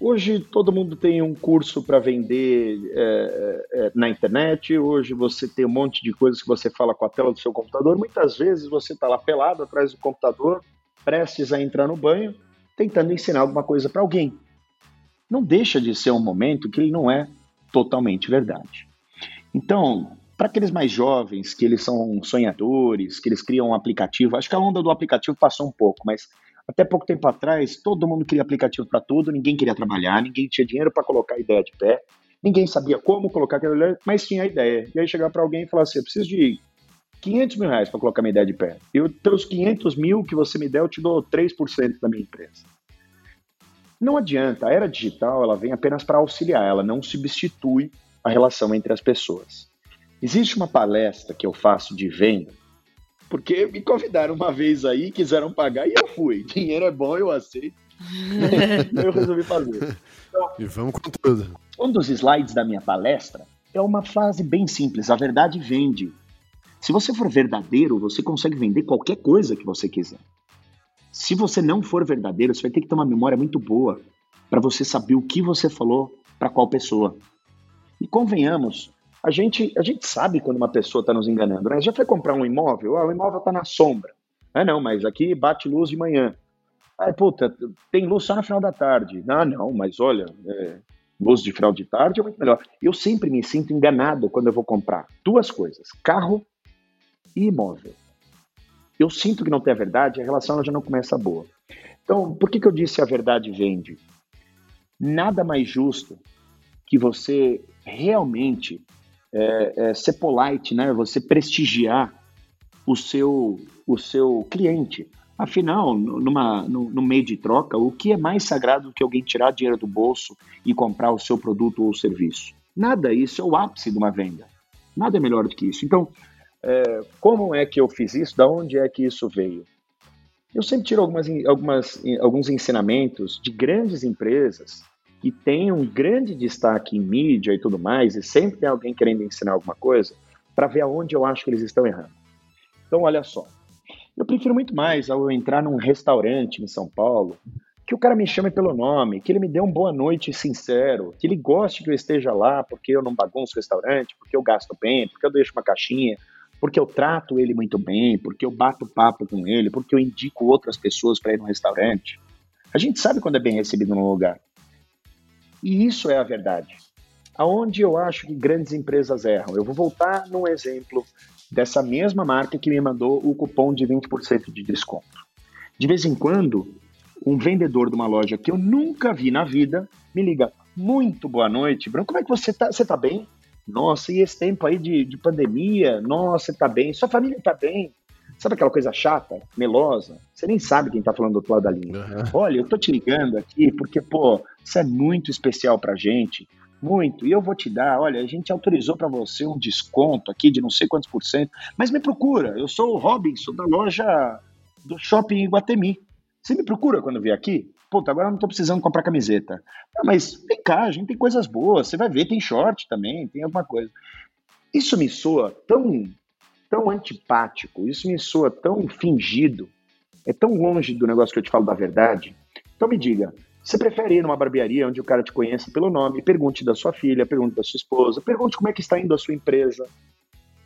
Hoje todo mundo tem um curso para vender é, é, na internet, hoje você tem um monte de coisas que você fala com a tela do seu computador. Muitas vezes você está lá pelado atrás do computador, prestes a entrar no banho, tentando ensinar alguma coisa para alguém. Não deixa de ser um momento que ele não é totalmente verdade. Então, para aqueles mais jovens, que eles são sonhadores, que eles criam um aplicativo, acho que a onda do aplicativo passou um pouco, mas até pouco tempo atrás, todo mundo queria aplicativo para tudo, ninguém queria trabalhar, ninguém tinha dinheiro para colocar a ideia de pé, ninguém sabia como colocar aquela ideia, mas tinha a ideia. E aí chegar para alguém e falar assim: eu preciso de 500 mil reais para colocar minha ideia de pé. Eu, pelos 500 mil que você me der, eu te dou 3% da minha empresa. Não adianta, a era digital ela vem apenas para auxiliar, ela não substitui a relação entre as pessoas. Existe uma palestra que eu faço de venda, porque me convidaram uma vez aí, quiseram pagar e eu fui. Dinheiro é bom, eu aceito. eu resolvi fazer. Então, e vamos com tudo. Um dos slides da minha palestra é uma frase bem simples: a verdade vende. Se você for verdadeiro, você consegue vender qualquer coisa que você quiser. Se você não for verdadeiro, você vai ter que ter uma memória muito boa para você saber o que você falou para qual pessoa. E convenhamos, a gente, a gente sabe quando uma pessoa está nos enganando. Né? Já foi comprar um imóvel? Ah, o imóvel está na sombra. Ah, não, mas aqui bate luz de manhã. Ah, puta, tem luz só no final da tarde. Ah, não, mas olha, é, luz de final de tarde é muito melhor. Eu sempre me sinto enganado quando eu vou comprar duas coisas: carro e imóvel. Eu sinto que não tem a verdade, a relação já não começa boa. Então, por que, que eu disse a verdade vende? Nada mais justo que você realmente é, é, ser polite, né? Você prestigiar o seu, o seu cliente. Afinal, numa, no, no, meio de troca, o que é mais sagrado do que alguém tirar dinheiro do bolso e comprar o seu produto ou serviço? Nada, isso é o ápice de uma venda. Nada é melhor do que isso. Então, é, como é que eu fiz isso? Da onde é que isso veio? Eu sempre tiro algumas, algumas, alguns ensinamentos de grandes empresas que têm um grande destaque em mídia e tudo mais, e sempre tem alguém querendo ensinar alguma coisa, para ver aonde eu acho que eles estão errando. Então, olha só. Eu prefiro muito mais ao entrar num restaurante em São Paulo, que o cara me chame pelo nome, que ele me dê um boa noite sincero, que ele goste que eu esteja lá porque eu não bagunço o restaurante, porque eu gasto bem, porque eu deixo uma caixinha, porque eu trato ele muito bem, porque eu bato papo com ele, porque eu indico outras pessoas para ir no restaurante. A gente sabe quando é bem recebido num lugar. E isso é a verdade. Aonde eu acho que grandes empresas erram? Eu vou voltar num exemplo dessa mesma marca que me mandou o cupom de 20% de desconto. De vez em quando, um vendedor de uma loja que eu nunca vi na vida me liga: Muito boa noite, Bruno, como é que você tá? Você tá bem? Nossa, e esse tempo aí de, de pandemia? Nossa, você tá bem? Sua família tá bem? Sabe aquela coisa chata, melosa? Você nem sabe quem tá falando do outro lado da linha. Uhum. Olha, eu tô te ligando aqui porque, pô, isso é muito especial pra gente. Muito. E eu vou te dar, olha, a gente autorizou para você um desconto aqui de não sei quantos por cento, mas me procura. Eu sou o Robinson da loja do Shopping Iguatemi. Você me procura quando vier aqui? Puta, agora eu não tô precisando comprar camiseta. Não, mas vem cá, a gente tem coisas boas. Você vai ver, tem short também, tem alguma coisa. Isso me soa tão, tão antipático, isso me soa tão fingido, é tão longe do negócio que eu te falo da verdade. Então me diga, você prefere ir numa barbearia onde o cara te conheça pelo nome, pergunte da sua filha, pergunte da sua esposa, pergunte como é que está indo a sua empresa,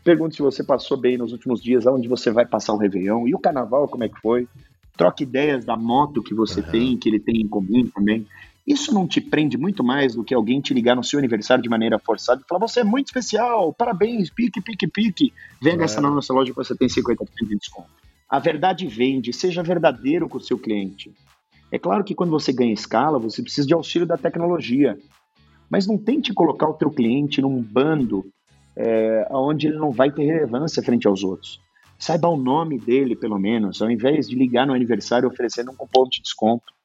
pergunte se você passou bem nos últimos dias, aonde você vai passar o Réveillon, e o carnaval, como é que foi? Troque ideias da moto que você uhum. tem, que ele tem em comum também. Isso não te prende muito mais do que alguém te ligar no seu aniversário de maneira forçada e falar: você é muito especial, parabéns, pique, pique, pique. Venha é. gastar na nossa loja que você tem 50% de desconto. A verdade vende, seja verdadeiro com o seu cliente. É claro que quando você ganha escala, você precisa de auxílio da tecnologia. Mas não tente colocar o teu cliente num bando é, onde ele não vai ter relevância frente aos outros. Saiba o nome dele, pelo menos, ao invés de ligar no aniversário oferecendo um cupom de desconto.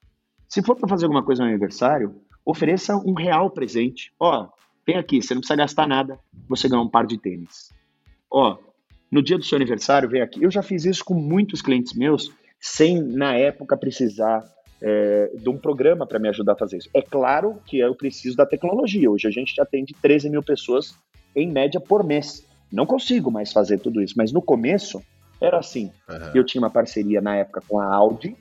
Se for para fazer alguma coisa no aniversário, ofereça um real presente. Ó, vem aqui, você não precisa gastar nada, você ganha um par de tênis. Ó, no dia do seu aniversário, vem aqui. Eu já fiz isso com muitos clientes meus, sem na época precisar é, de um programa para me ajudar a fazer isso. É claro que eu preciso da tecnologia. Hoje a gente atende 13 mil pessoas em média por mês. Não consigo mais fazer tudo isso, mas no começo era assim. Uhum. Eu tinha uma parceria na época com a Audi.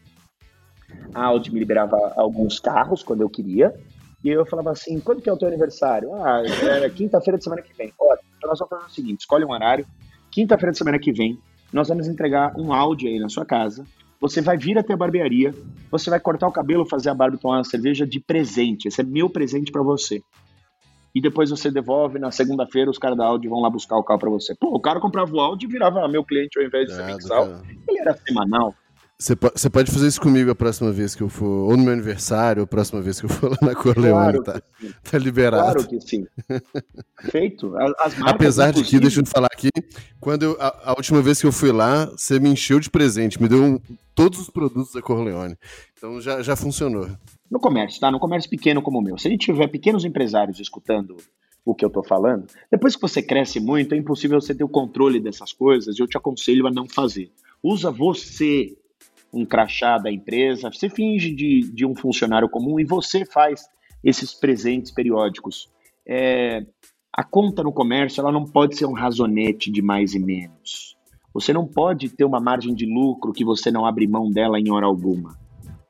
A Audi me liberava alguns carros quando eu queria. E eu falava assim: quando que é o teu aniversário? Ah, é quinta-feira de semana que vem. Olha, então nós vamos fazer o seguinte: escolhe um horário. Quinta-feira de semana que vem, nós vamos entregar um Audi aí na sua casa. Você vai vir até a barbearia, você vai cortar o cabelo, fazer a barba e tomar uma cerveja de presente. Esse é meu presente para você. E depois você devolve, na segunda-feira os caras da Audi vão lá buscar o carro para você. Pô, o cara comprava o Audi e virava meu cliente ao invés de ser mensal. Ele era semanal. Você pode fazer isso comigo a próxima vez que eu for, ou no meu aniversário, ou a próxima vez que eu for lá na Corleone, claro tá, tá liberado. Claro que sim. Feito. As, Apesar de que, deixa eu falar aqui, quando eu, a, a, última vez que eu fui lá, você me encheu de presente, me deu um, todos os produtos da Corleone. Então já, já funcionou. No comércio, tá? No comércio pequeno como o meu. Se a gente tiver pequenos empresários escutando o que eu estou falando? Depois que você cresce muito, é impossível você ter o controle dessas coisas. Eu te aconselho a não fazer. Usa você um crachá da empresa, você finge de, de um funcionário comum e você faz esses presentes periódicos. É, a conta no comércio ela não pode ser um razonete de mais e menos. Você não pode ter uma margem de lucro que você não abre mão dela em hora alguma.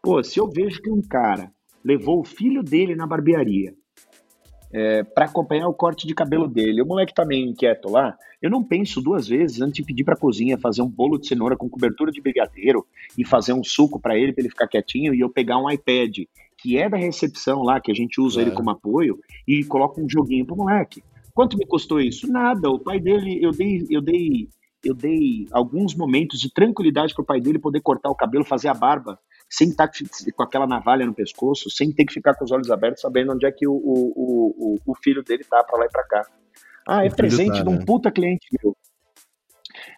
Pô, se eu vejo que um cara levou o filho dele na barbearia é, para acompanhar o corte de cabelo dele. O moleque tá meio inquieto lá. Eu não penso duas vezes antes de pedir para a cozinha fazer um bolo de cenoura com cobertura de brigadeiro e fazer um suco para ele, para ele ficar quietinho, e eu pegar um iPad, que é da recepção lá, que a gente usa é. ele como apoio, e coloco um joguinho pro moleque. Quanto me custou isso? Nada. O pai dele, eu dei, eu dei, eu dei alguns momentos de tranquilidade pro pai dele poder cortar o cabelo, fazer a barba sem estar tá com aquela navalha no pescoço, sem ter que ficar com os olhos abertos, sabendo onde é que o, o, o, o filho dele tá para lá e para cá. Ah, é presente tá, de um né? puta cliente meu.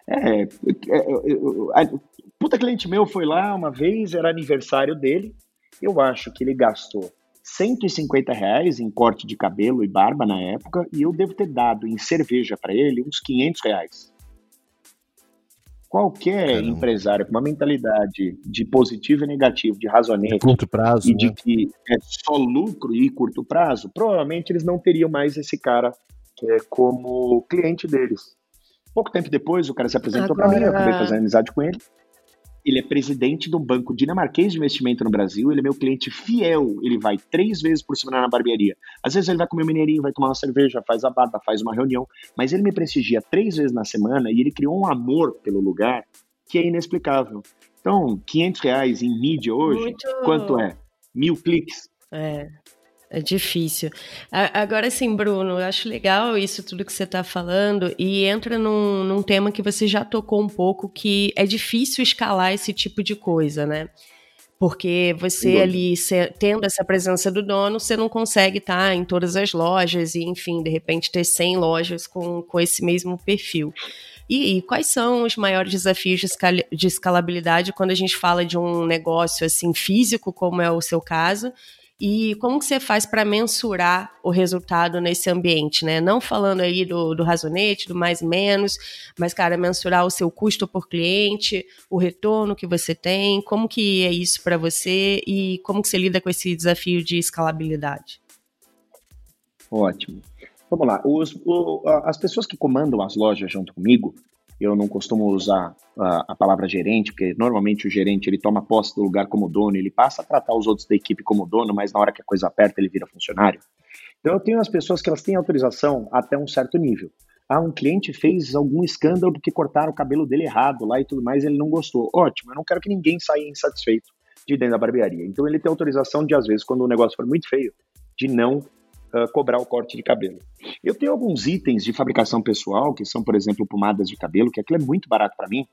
É, é, é, puta cliente meu foi lá uma vez, era aniversário dele, eu acho que ele gastou 150 reais em corte de cabelo e barba na época, e eu devo ter dado em cerveja para ele uns 500 reais. Qualquer Caramba. empresário com uma mentalidade de positivo e negativo, de razonete, de curto prazo, e né? de que é só lucro e curto prazo, provavelmente eles não teriam mais esse cara é, como cliente deles. Pouco tempo depois, o cara se apresentou para mim, eu acabei fazendo amizade com ele. Ele é presidente de um banco dinamarquês de investimento no Brasil. Ele é meu cliente fiel. Ele vai três vezes por semana na barbearia. Às vezes ele vai comer um mineirinho, vai tomar uma cerveja, faz a barba, faz uma reunião. Mas ele me prestigia três vezes na semana e ele criou um amor pelo lugar que é inexplicável. Então, 500 reais em mídia hoje, Muito... quanto é? Mil cliques. É. É difícil. Agora sim, Bruno, eu acho legal isso tudo que você está falando e entra num, num tema que você já tocou um pouco, que é difícil escalar esse tipo de coisa, né? Porque você ali, tendo essa presença do dono, você não consegue estar tá em todas as lojas e, enfim, de repente ter 100 lojas com, com esse mesmo perfil. E, e, quais são os maiores desafios de, de escalabilidade quando a gente fala de um negócio assim físico, como é o seu caso, e como que você faz para mensurar o resultado nesse ambiente, né? Não falando aí do, do razonete, do mais menos, mas, cara, mensurar o seu custo por cliente, o retorno que você tem, como que é isso para você e como que você lida com esse desafio de escalabilidade? Ótimo. Vamos lá. Os, o, as pessoas que comandam as lojas junto comigo, eu não costumo usar a, a, palavra gerente, porque normalmente o gerente ele toma posse do lugar como dono, ele passa a tratar os outros da equipe como dono, mas na hora que a coisa aperta ele vira funcionário. Então eu tenho as pessoas que elas têm autorização até um certo nível. Ah, um cliente fez algum escândalo porque cortaram o cabelo dele errado lá e tudo mais, ele não gostou. Ótimo, eu não quero que ninguém saia insatisfeito de dentro da barbearia. Então ele tem autorização de, às vezes, quando o negócio for muito feio, de não uh, cobrar o corte de cabelo. Eu tenho alguns itens de fabricação pessoal, que são, por exemplo, pomadas de cabelo, que aquilo é muito barato para mim,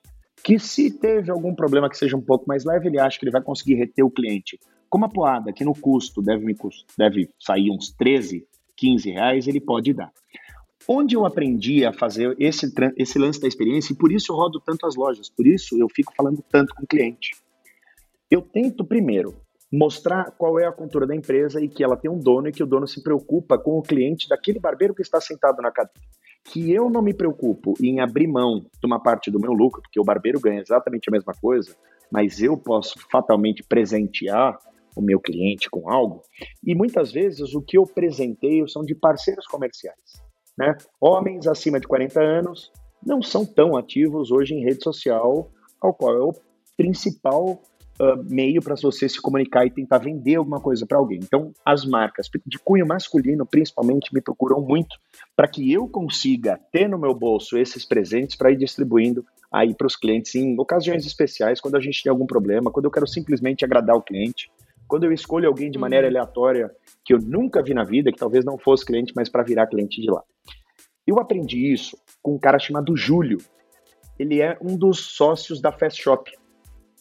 que se teve algum problema que seja um pouco mais leve, ele acha que ele vai conseguir reter o cliente. Como a poada, que no custo deve, me, deve sair uns 13, 15 reais, ele pode dar. Onde eu aprendi a fazer esse, esse lance da experiência, e por isso eu rodo tanto as lojas, por isso eu fico falando tanto com o cliente. Eu tento primeiro mostrar qual é a cultura da empresa e que ela tem um dono e que o dono se preocupa com o cliente daquele barbeiro que está sentado na cadeira. Que eu não me preocupo em abrir mão de uma parte do meu lucro, porque o barbeiro ganha exatamente a mesma coisa, mas eu posso fatalmente presentear o meu cliente com algo. E muitas vezes o que eu presenteio são de parceiros comerciais. Né? Homens acima de 40 anos não são tão ativos hoje em rede social, ao qual é o principal uh, meio para você se comunicar e tentar vender alguma coisa para alguém. Então, as marcas de cunho masculino, principalmente, me procuram muito para que eu consiga ter no meu bolso esses presentes para ir distribuindo aí para os clientes em ocasiões especiais, quando a gente tem algum problema, quando eu quero simplesmente agradar o cliente, quando eu escolho alguém de maneira uhum. aleatória que eu nunca vi na vida, que talvez não fosse cliente, mas para virar cliente de lá. Eu aprendi isso com um cara chamado Júlio. Ele é um dos sócios da Fast Shop.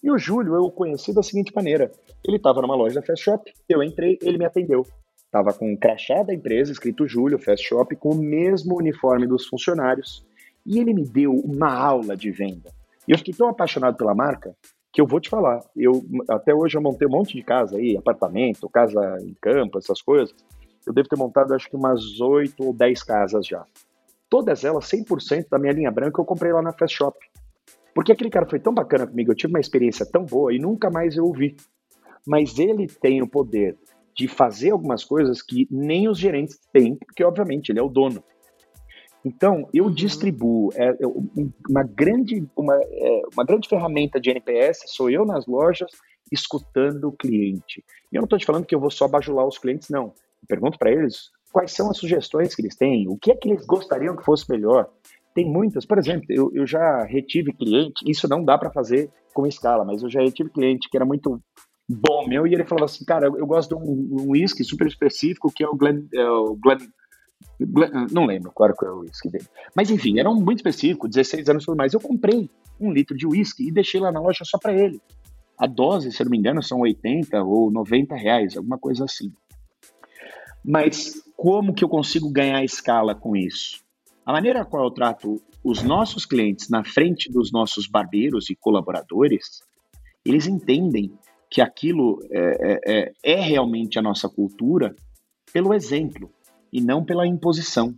E o Júlio eu o conheci da seguinte maneira: ele estava numa loja da Fast Shop, eu entrei, ele me atendeu. Estava com um crachá da empresa, escrito Júlio, Fast Shop, com o mesmo uniforme dos funcionários. E ele me deu uma aula de venda. E eu fiquei tão apaixonado pela marca que eu vou te falar. Eu até hoje eu montei um monte de casa aí, apartamento, casa em campo, essas coisas. eu devo ter montado acho que umas 8 ou 10 casas já. Todas elas, 100% da minha linha branca, eu comprei lá na Fast Shop. Porque aquele cara foi tão bacana comigo, eu tive uma experiência tão boa e nunca mais eu ouvi. Mas ele tem o poder de fazer algumas coisas que nem os gerentes têm, porque obviamente ele é o dono. Então, eu uhum. distribuo é, uma, grande, uma, é, uma grande ferramenta de NPS, sou eu nas lojas escutando o cliente. E eu não estou te falando que eu vou só bajular os clientes, não. Eu pergunto para eles quais são as sugestões que eles têm, o que é que eles gostariam que fosse melhor. Tem muitas, por exemplo, eu, eu já retive cliente, isso não dá para fazer com escala, mas eu já retive cliente que era muito bom meu e ele falou assim, cara, eu, eu gosto de um whisky super específico que é o Glen, é o Glen não lembro qual era o uísque dele. Mas enfim, era um muito específico, 16 anos tudo mais. Eu comprei um litro de uísque e deixei lá na loja só para ele. A dose, se eu não me engano, são 80 ou 90 reais, alguma coisa assim. Mas como que eu consigo ganhar escala com isso? A maneira qual eu trato os nossos clientes na frente dos nossos barbeiros e colaboradores, eles entendem que aquilo é, é, é, é realmente a nossa cultura pelo exemplo e não pela imposição,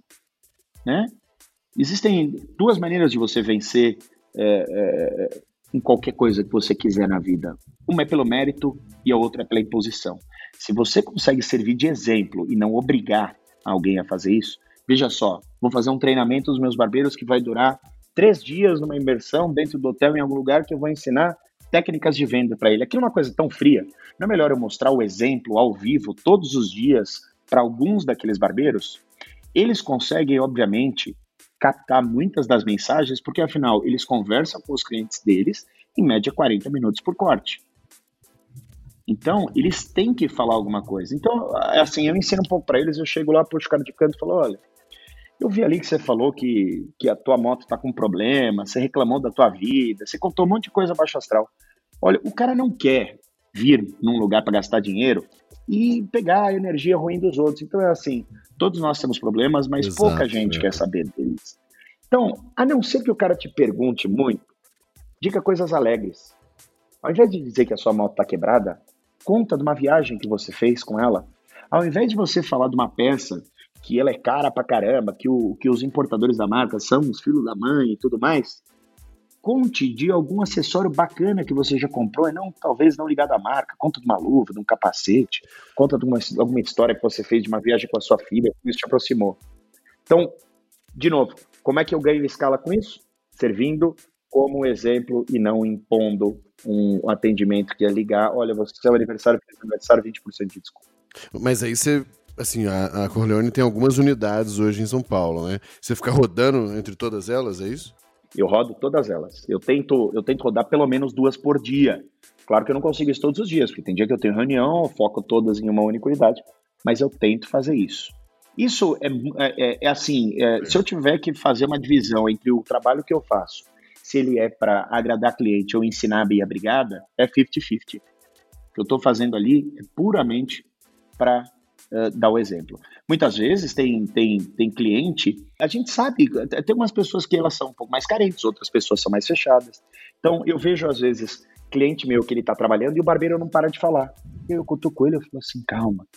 né? Existem duas maneiras de você vencer é, é, em qualquer coisa que você quiser na vida. Uma é pelo mérito e a outra é pela imposição. Se você consegue servir de exemplo e não obrigar alguém a fazer isso, veja só, vou fazer um treinamento dos meus barbeiros que vai durar três dias numa imersão dentro do hotel em algum lugar que eu vou ensinar técnicas de venda para ele. Aquilo é uma coisa tão fria. Não é melhor eu mostrar o exemplo ao vivo todos os dias para alguns daqueles barbeiros, eles conseguem, obviamente, captar muitas das mensagens, porque afinal eles conversam com os clientes deles em média 40 minutos por corte. Então, eles têm que falar alguma coisa. Então, assim, eu ensino um pouco para eles, eu chego lá, puxo o cara de canto e falo, olha, eu vi ali que você falou que, que a tua moto está com problema, você reclamou da tua vida, você contou um monte de coisa baixo astral. Olha, o cara não quer vir num lugar para gastar dinheiro e pegar a energia ruim dos outros. Então é assim, todos nós temos problemas, mas Exato, pouca gente é. quer saber deles. Então, a não ser que o cara te pergunte muito, diga coisas alegres. Ao invés de dizer que a sua moto está quebrada, conta de uma viagem que você fez com ela. Ao invés de você falar de uma peça que ela é cara pra caramba, que, o, que os importadores da marca são os filhos da mãe e tudo mais, conte de algum acessório bacana que você já comprou, e não talvez não ligado à marca. Conta de uma luva, de um capacete, conta de uma, alguma história que você fez de uma viagem com a sua filha, isso te aproximou. Então, de novo, como é que eu ganho escala com isso? Servindo como exemplo e não impondo um atendimento que é ligar, olha, você é o aniversário, aniversário, 20% de desconto. Mas aí você assim, a, a Corleone tem algumas unidades hoje em São Paulo, né? Você fica rodando entre todas elas, é isso? Eu rodo todas elas. Eu tento, eu tento rodar pelo menos duas por dia. Claro que eu não consigo isso todos os dias, porque tem dia que eu tenho reunião, eu foco todas em uma única unidade, mas eu tento fazer isso. Isso é, é, é, é assim, é, se eu tiver que fazer uma divisão entre o trabalho que eu faço, se ele é para agradar cliente ou ensinar a brigada, é 50-50. O que eu estou fazendo ali é puramente para uh, dar o exemplo. Muitas vezes tem, tem, tem cliente, a gente sabe, tem umas pessoas que elas são um pouco mais carentes, outras pessoas são mais fechadas. Então eu vejo às vezes cliente meu que ele está trabalhando e o barbeiro não para de falar. Eu cutuco ele, eu falo assim, calma,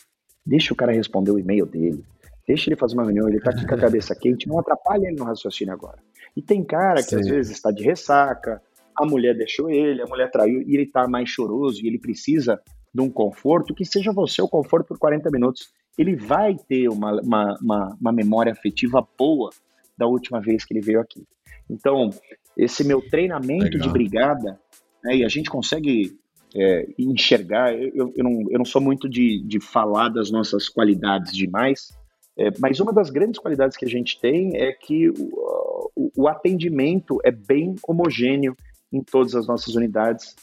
deixa o cara responder o e-mail dele, deixa ele fazer uma reunião, ele está aqui com a cabeça quente, não atrapalha ele no raciocínio agora. E tem cara que Sim. às vezes está de ressaca, a mulher deixou ele, a mulher traiu e ele está mais choroso e ele precisa de um conforto, que seja você o conforto por 40 minutos. Ele vai ter uma, uma, uma, uma memória afetiva boa da última vez que ele veio aqui. Então, esse meu treinamento Legal. de brigada, né, e a gente consegue é, enxergar, eu, eu, não, eu não sou muito de, de falar das nossas qualidades demais, é, mas uma das grandes qualidades que a gente tem é que o, o, o atendimento é bem homogêneo em todas as nossas unidades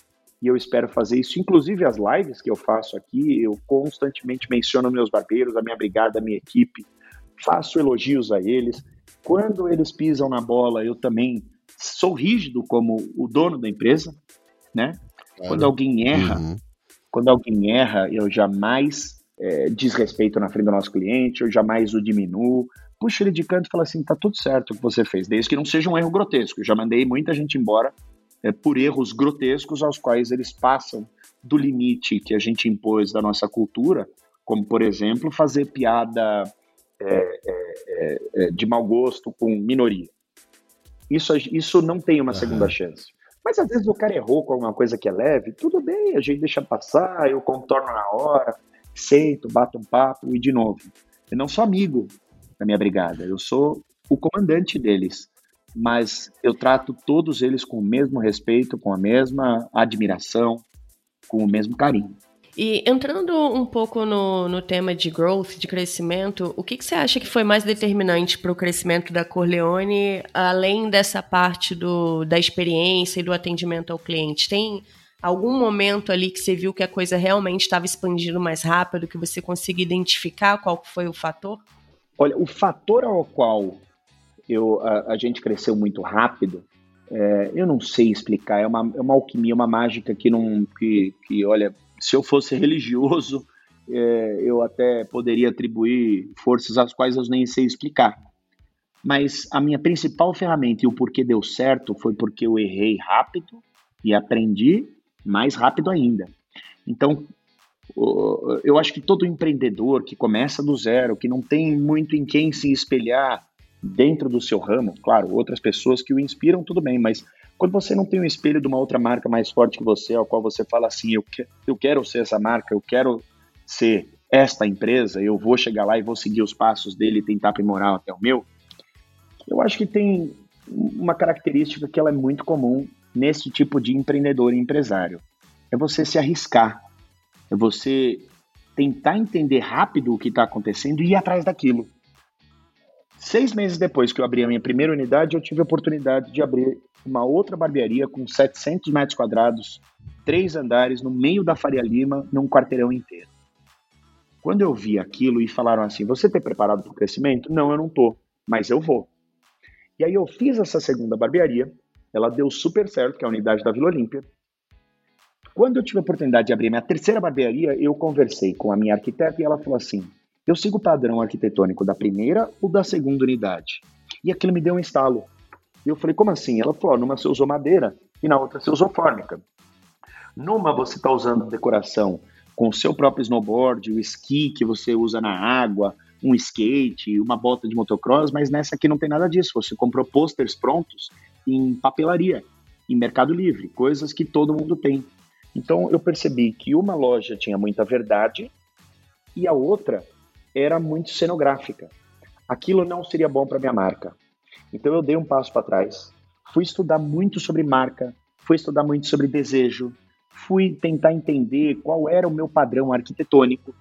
e eu espero fazer isso. Inclusive as lives que eu faço aqui, eu constantemente menciono meus barbeiros, a minha brigada, a minha equipe, faço elogios a eles. Quando eles pisam na bola, eu também sou rígido como o dono da empresa, né? Claro. Quando alguém erra, uhum. quando alguém erra, eu jamais é, desrespeito na frente do nosso cliente, eu jamais o diminuo. Puxa ele de canto e fala assim: tá tudo certo o que você fez, desde que não seja um erro grotesco. Eu já mandei muita gente embora é, por erros grotescos aos quais eles passam do limite que a gente impôs da nossa cultura como, por exemplo, fazer piada é, é, é, de mau gosto com minoria. Isso, isso não tem uma segunda chance. Mas às vezes o cara errou com alguma coisa que é leve, tudo bem, a gente deixa passar, eu contorno na hora, sento, bato um papo e de novo. Eu não sou amigo da minha brigada, eu sou o comandante deles. Mas eu trato todos eles com o mesmo respeito, com a mesma admiração, com o mesmo carinho. E entrando um pouco no, no tema de growth, de crescimento, o que, que você acha que foi mais determinante para o crescimento da Corleone, além dessa parte do, da experiência e do atendimento ao cliente? Tem algum momento ali que você viu que a coisa realmente estava expandindo mais rápido, que você conseguiu identificar qual foi o fator? Olha, o fator ao qual eu, a, a gente cresceu muito rápido, é, eu não sei explicar, é uma, é uma alquimia, uma mágica que não. Que, que olha, se eu fosse religioso, é, eu até poderia atribuir forças às quais eu nem sei explicar. Mas a minha principal ferramenta e o porquê deu certo foi porque eu errei rápido e aprendi mais rápido ainda. Então, eu acho que todo empreendedor que começa do zero, que não tem muito em quem se espelhar dentro do seu ramo, claro, outras pessoas que o inspiram, tudo bem, mas quando você não tem um espelho de uma outra marca mais forte que você, ao qual você fala assim, eu, que, eu quero ser essa marca, eu quero ser esta empresa, eu vou chegar lá e vou seguir os passos dele e tentar aprimorar até o meu, eu acho que tem uma característica que ela é muito comum nesse tipo de empreendedor e empresário. É você se arriscar, é você tentar entender rápido o que está acontecendo e ir atrás daquilo. Seis meses depois que eu abri a minha primeira unidade, eu tive a oportunidade de abrir uma outra barbearia com 700 metros quadrados, três andares, no meio da Faria Lima, num quarteirão inteiro. Quando eu vi aquilo e falaram assim: Você está preparado para o crescimento? Não, eu não estou, mas eu vou. E aí eu fiz essa segunda barbearia, ela deu super certo, que é a unidade da Vila Olímpia. Quando eu tive a oportunidade de abrir minha terceira barbearia, eu conversei com a minha arquiteta e ela falou assim: Eu sigo o padrão arquitetônico da primeira ou da segunda unidade? E aquilo me deu um estalo. E eu falei, como assim? Ela falou, numa você usou madeira e na outra você usou fórmica. Numa você está usando decoração com o seu próprio snowboard, o esqui que você usa na água, um skate, uma bota de motocross, mas nessa aqui não tem nada disso. Você comprou posters prontos em papelaria, em Mercado Livre, coisas que todo mundo tem. Então eu percebi que uma loja tinha muita verdade e a outra era muito cenográfica. Aquilo não seria bom para minha marca. Então eu dei um passo para trás, fui estudar muito sobre marca, fui estudar muito sobre desejo, fui tentar entender qual era o meu padrão arquitetônico.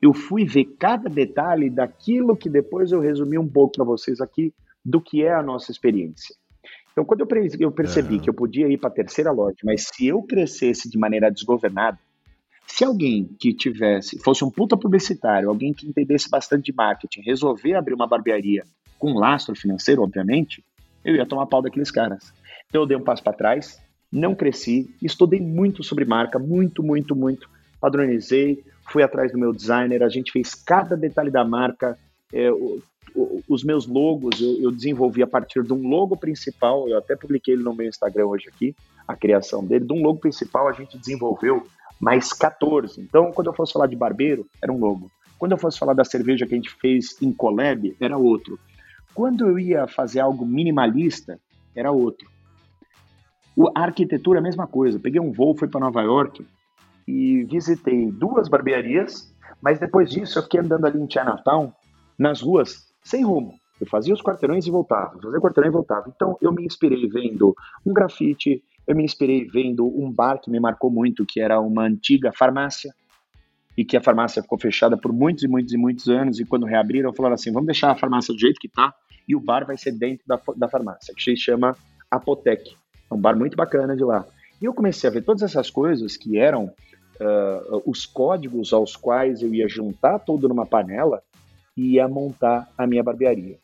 Eu fui ver cada detalhe daquilo que depois eu resumi um pouco para vocês aqui do que é a nossa experiência. Então, quando eu percebi que eu podia ir para a terceira loja, mas se eu crescesse de maneira desgovernada, se alguém que tivesse, fosse um puta publicitário, alguém que entendesse bastante de marketing, resolver abrir uma barbearia com lastro financeiro, obviamente, eu ia tomar pau daqueles caras. Então eu dei um passo para trás, não cresci, estudei muito sobre marca, muito, muito, muito. Padronizei, fui atrás do meu designer, a gente fez cada detalhe da marca, é, o, o, os meus logos eu, eu, desenvolvi a partir de um logo principal, eu até publiquei ele no meu Instagram hoje aqui, a criação dele. De um logo principal a gente desenvolveu mais 14. Então, quando eu fosse falar de barbeiro, era um logo. Quando eu fosse falar da cerveja que a gente fez em collab, era outro. Quando eu ia fazer algo minimalista, era outro. O, a arquitetura, a mesma coisa. Peguei um voo, fui para Nova York e visitei duas barbearias, mas depois disso eu fiquei andando ali em Chinatown, nas ruas, sem rumo. Eu fazia os quarteirões e voltava, fazia quarteirão e voltava. Então eu me inspirei vendo um grafite, eu me inspirei vendo um bar que me marcou muito, que era uma antiga farmácia, e que a farmácia ficou fechada por muitos e muitos e muitos anos, e quando reabriram, falaram assim, vamos deixar a farmácia do jeito que está, e o bar vai ser dentro da, da farmácia, que se chama Apotec. É um bar muito bacana de lá. E eu comecei a ver todas essas coisas que eram uh, os códigos aos quais eu ia juntar tudo numa panela e ia montar a minha barbearia.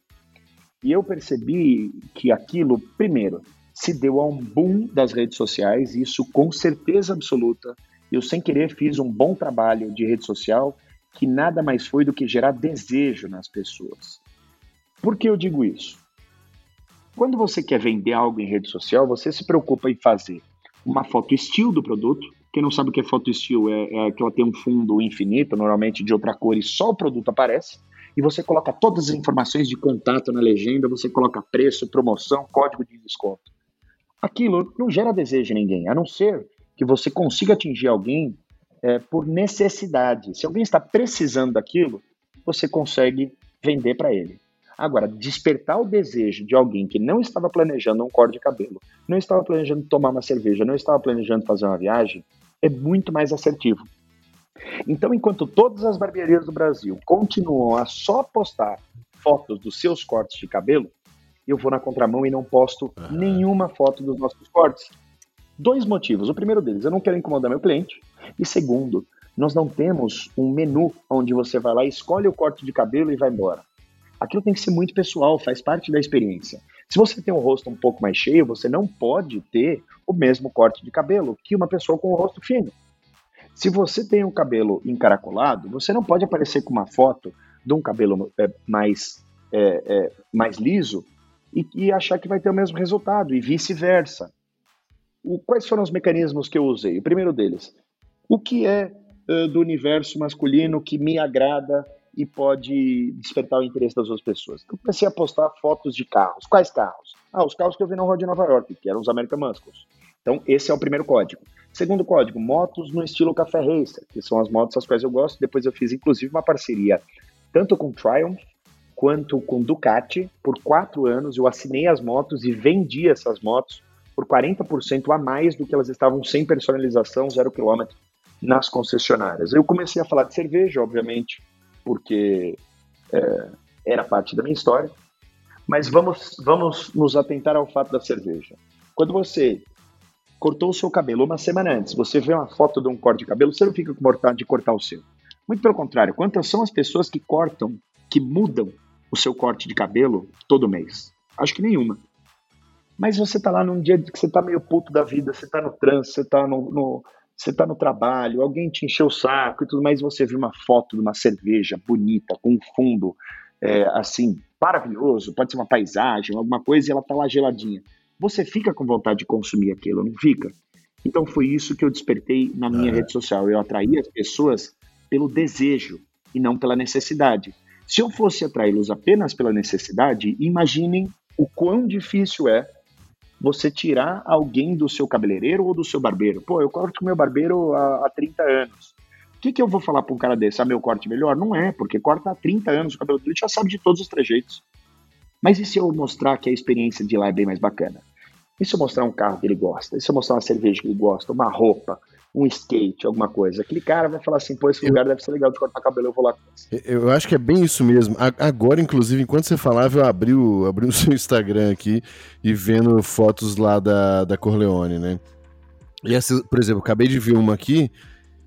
E eu percebi que aquilo, primeiro, se deu a um boom das redes sociais, e isso com certeza absoluta. Eu, sem querer, fiz um bom trabalho de rede social que nada mais foi do que gerar desejo nas pessoas. Por que eu digo isso? Quando você quer vender algo em rede social, você se preocupa em fazer uma foto estilo do produto, Quem não sabe o que é foto still, é, é que ela tem um fundo infinito, normalmente de outra cor, e só o produto aparece. E você coloca todas as informações de contato na legenda, você coloca preço, promoção, código de desconto. Aquilo não gera desejo em ninguém, a não ser que você consiga atingir alguém é, por necessidade. Se alguém está precisando daquilo, você consegue vender para ele. Agora, despertar o desejo de alguém que não estava planejando um corte de cabelo, não estava planejando tomar uma cerveja, não estava planejando fazer uma viagem, é muito mais assertivo. Então, enquanto todas as barbearias do Brasil continuam a só postar fotos dos seus cortes de cabelo, eu vou na contramão e não posto uhum. nenhuma foto dos nossos cortes. Dois motivos. O primeiro deles, eu não quero incomodar meu cliente. E segundo, nós não temos um menu onde você vai lá, escolhe o corte de cabelo e vai embora. Aquilo tem que ser muito pessoal, faz parte da experiência. Se você tem um rosto um pouco mais cheio, você não pode ter o mesmo corte de cabelo que uma pessoa com o rosto fino. Se você tem um cabelo encaracolado, você não pode aparecer com uma foto de um cabelo é, mais, é, é, mais liso e, e, achar que vai ter o mesmo resultado, e vice-versa. Quais foram os mecanismos que eu usei? O primeiro deles, o que é uh, do universo masculino que me agrada e pode despertar o interesse das outras pessoas? Eu comecei a postar fotos de carros. Quais carros? Ah, os carros que eu vi na rua de Nova York, que eram os American Muscles. Então, esse é o primeiro código. Segundo código, motos no estilo Café Racer, que são as motos às quais eu gosto. Depois eu fiz, inclusive, uma parceria tanto com Triumph quanto com Ducati. Por quatro anos eu assinei as motos e vendi essas motos por 40% a mais do que elas estavam sem personalização, zero quilômetro, nas concessionárias. Eu comecei a falar de cerveja, obviamente, porque é, era parte da minha história. Mas vamos, vamos nos atentar ao fato da cerveja. Quando você cortou o seu cabelo uma semana antes, você vê uma foto de um corte de cabelo, você não fica com vontade de cortar o seu. Muito pelo contrário, quantas são as pessoas que cortam, que mudam o seu corte de cabelo todo mês? Acho que nenhuma. Mas você tá lá num dia que você tá meio puto da vida, você tá no trânsito, você tá no, no você tá no trabalho, alguém te encheu o saco e tudo mais, você viu uma foto de uma cerveja bonita, com um fundo é, assim, maravilhoso, pode ser uma paisagem, alguma coisa, e ela tá lá geladinha você fica com vontade de consumir aquilo, não fica? Então foi isso que eu despertei na minha rede social. Eu atraí as pessoas pelo desejo e não pela necessidade. Se eu fosse atraí-los apenas pela necessidade, imaginem o quão difícil é você tirar alguém do seu cabeleireiro ou do seu barbeiro. Pô, eu corto com meu barbeiro há, há 30 anos. O que, que eu vou falar para um cara desse? Ah, meu corte melhor? Não é, porque corta há 30 anos o cabelo dele, já sabe de todos os trejeitos. Mas e se eu mostrar que a experiência de lá é bem mais bacana? E se eu mostrar um carro que ele gosta? E se eu mostrar uma cerveja que ele gosta? Uma roupa? Um skate, alguma coisa. Aquele cara vai falar assim, pô, esse lugar deve ser legal de cortar cabelo, eu vou lá. Eu acho que é bem isso mesmo. Agora, inclusive, enquanto você falava, eu abri o, abri o seu Instagram aqui e vendo fotos lá da, da Corleone, né? E essa, por exemplo, acabei de ver uma aqui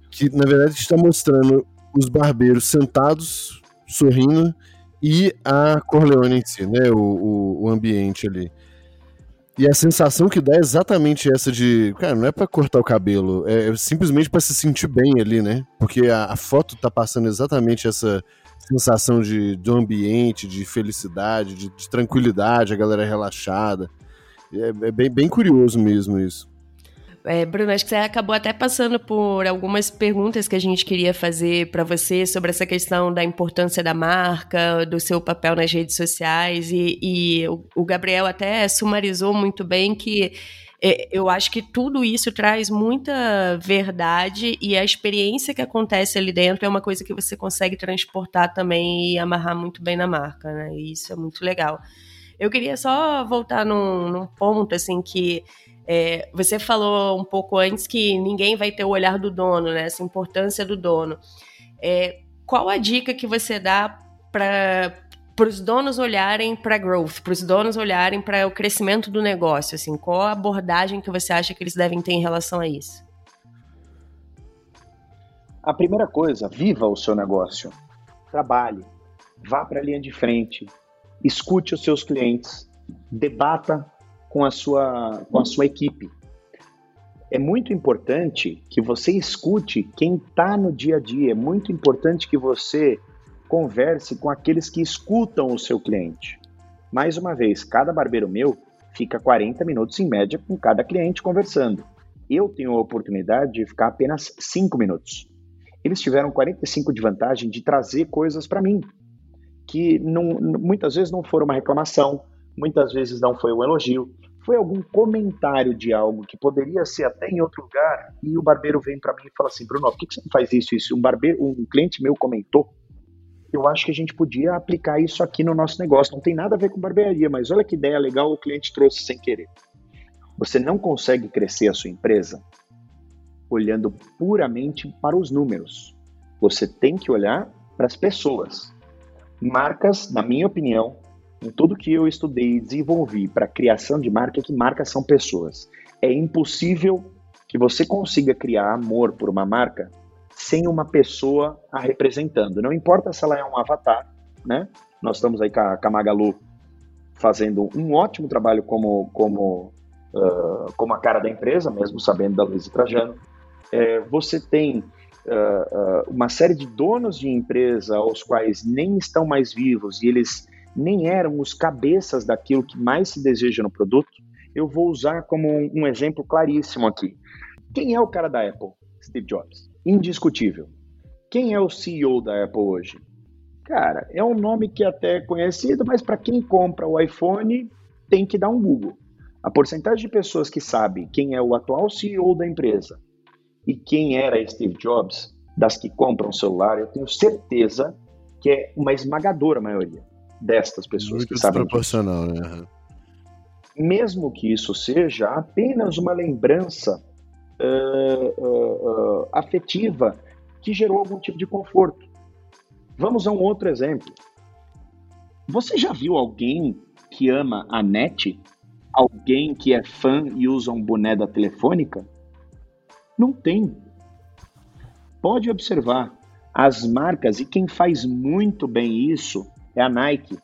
que, na verdade, está mostrando os barbeiros sentados, sorrindo, e a Corleone em si, né? O, o, o ambiente ali. E a sensação que dá é exatamente essa de, cara, não é para cortar o cabelo, é simplesmente para se sentir bem ali, né? Porque a, a, foto tá passando exatamente essa sensação de, do ambiente, de felicidade, de, de tranquilidade, a galera relaxada. É, é bem, bem curioso mesmo isso. É, Bruno, acho que você acabou até passando por algumas perguntas que a gente queria fazer para você sobre essa questão da importância da marca, do seu papel nas redes sociais, e, e o Gabriel até sumarizou muito bem que é, eu acho que tudo isso traz muita verdade e a experiência que acontece ali dentro é uma coisa que você consegue transportar também e amarrar muito bem na marca, né? E isso é muito legal. Eu queria só voltar num, num ponto, assim, que é, você falou um pouco antes que ninguém vai ter o olhar do dono, né? Essa importância do dono. É, qual a dica que você dá para para os donos olharem para growth, para os donos olharem para o crescimento do negócio, assim, qual a abordagem que você acha que eles devem ter em relação a isso? A primeira coisa, viva o seu negócio, trabalhe, vá para a linha de frente, escute os seus clientes, debata com a sua, com a sua equipe. É muito importante que você escute quem está no dia a dia, é muito importante que você converse com aqueles que escutam o seu cliente. Mais uma vez, cada barbeiro meu fica 40 minutos em média com cada cliente conversando. Eu tenho a oportunidade de ficar apenas 5 minutos. Eles tiveram 45 de vantagem de trazer coisas para mim, que não, muitas vezes não foram uma reclamação, muitas vezes não foi um elogio, foi algum comentário de algo que poderia ser até em outro lugar, e o barbeiro vem para mim e fala assim, Bruno, por que, que você não faz isso? Isso um barbeiro, um cliente meu comentou. Eu acho que a gente podia aplicar isso aqui no nosso negócio. Não tem nada a ver com barbearia, mas olha que ideia legal o cliente trouxe sem querer. Você não consegue crescer a sua empresa olhando puramente para os números. Você tem que olhar para as pessoas. Marcas, na minha opinião, em tudo que eu estudei e desenvolvi para criação de marca, é que marcas são pessoas. É impossível que você consiga criar amor por uma marca sem uma pessoa a representando. Não importa se ela é um avatar, né? Nós estamos aí com a, com a Magalu fazendo um ótimo trabalho como, como, uh, como a cara da empresa, mesmo sabendo da Luiz Trajano. É, você tem uh, uh, uma série de donos de empresa aos quais nem estão mais vivos e eles nem eram os cabeças daquilo que mais se deseja no produto, eu vou usar como um, exemplo claríssimo aqui. Quem é o cara da Apple? Steve Jobs. Indiscutível. Quem é o CEO da Apple hoje? Cara, é um nome que até é conhecido, mas para quem compra o iPhone tem que dar um Google. A porcentagem de pessoas que sabe quem é o atual CEO da empresa e quem era Steve Jobs, das que compram celular, eu tenho certeza que é uma esmagadora maioria destas pessoas Muito que sabem desproporcional, né? Mesmo que isso seja apenas uma lembrança uh, uh, uh, afetiva que gerou algum tipo de conforto. Vamos a um outro exemplo. Você já viu alguém que ama a net? Alguém que é fã e usa um boné da telefônica? Não tem. Pode observar, as marcas, e quem faz muito bem isso é a Nike,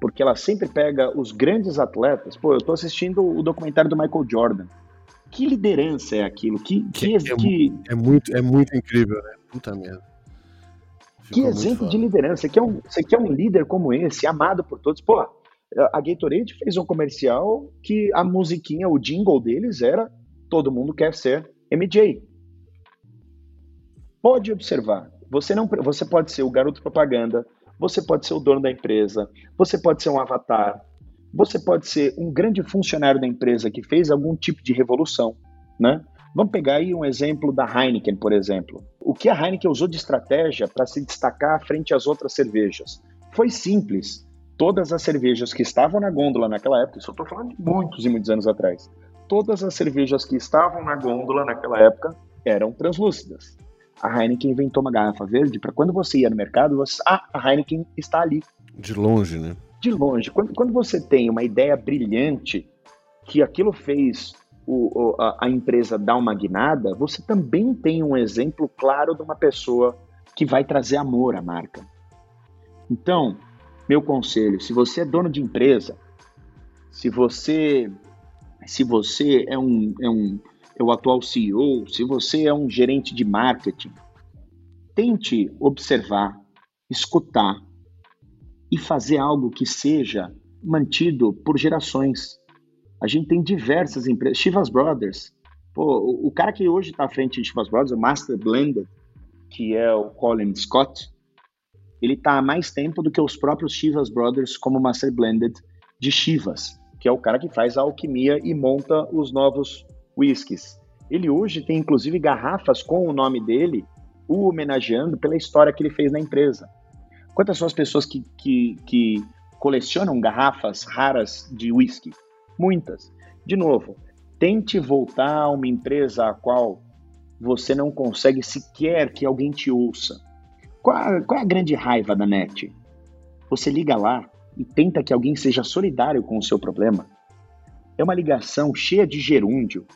porque ela sempre pega os grandes atletas. Pô, eu estou assistindo o documentário do Michael Jordan. Que liderança é aquilo? Que, que, que, é, que... é, muito, é muito incrível, né? Puta merda. Ficou que exemplo de liderança. Você quer, um, você quer um líder como esse, amado por todos. Pô, a Gatorade fez um comercial que a musiquinha, o jingle deles era Todo mundo quer ser MJ. Pode observar. Você, não, você pode ser o garoto propaganda, você pode ser o dono da empresa, você pode ser um avatar, você pode ser um grande funcionário da empresa que fez algum tipo de revolução, né? Vamos pegar aí um exemplo da Heineken, por exemplo. O que a Heineken usou de estratégia para se destacar frente às outras cervejas? Foi simples. Todas as cervejas que estavam na gôndola naquela época, isso eu estou falando de muitos e muitos anos atrás, todas as cervejas que estavam na gôndola naquela época eram translúcidas a Heineken inventou uma garrafa verde para quando você ia no mercado, você, ah, a Heineken está ali. De longe, né? De longe. Quando, quando você tem uma ideia brilhante que aquilo fez o, a, a, empresa dar uma guinada, você também tem um exemplo claro de uma pessoa que vai trazer amor à marca. Então, meu conselho, se você é dono de empresa, se você se você é um, é um é o atual CEO, se você é um gerente de marketing, tente observar, escutar e fazer algo que seja mantido por gerações. A gente tem diversas empresas. Chivas Brothers. Pô, o, cara que hoje está à frente de Chivas Brothers, o Master Blender, que é o Colin Scott, ele está há mais tempo do que os próprios Chivas Brothers como Master Blended de Chivas, que é o cara que faz a alquimia e monta os novos whiskies. Ele hoje tem inclusive garrafas com o nome dele, o homenageando pela história que ele fez na empresa. Quantas são as pessoas que, que, que colecionam garrafas raras de whisky? Muitas. De novo, tente voltar a uma empresa a qual você não consegue sequer que alguém te ouça. Qual, qual é a grande raiva da net? Você liga lá e tenta que alguém seja solidário com o seu problema. É uma ligação cheia de gerúndio,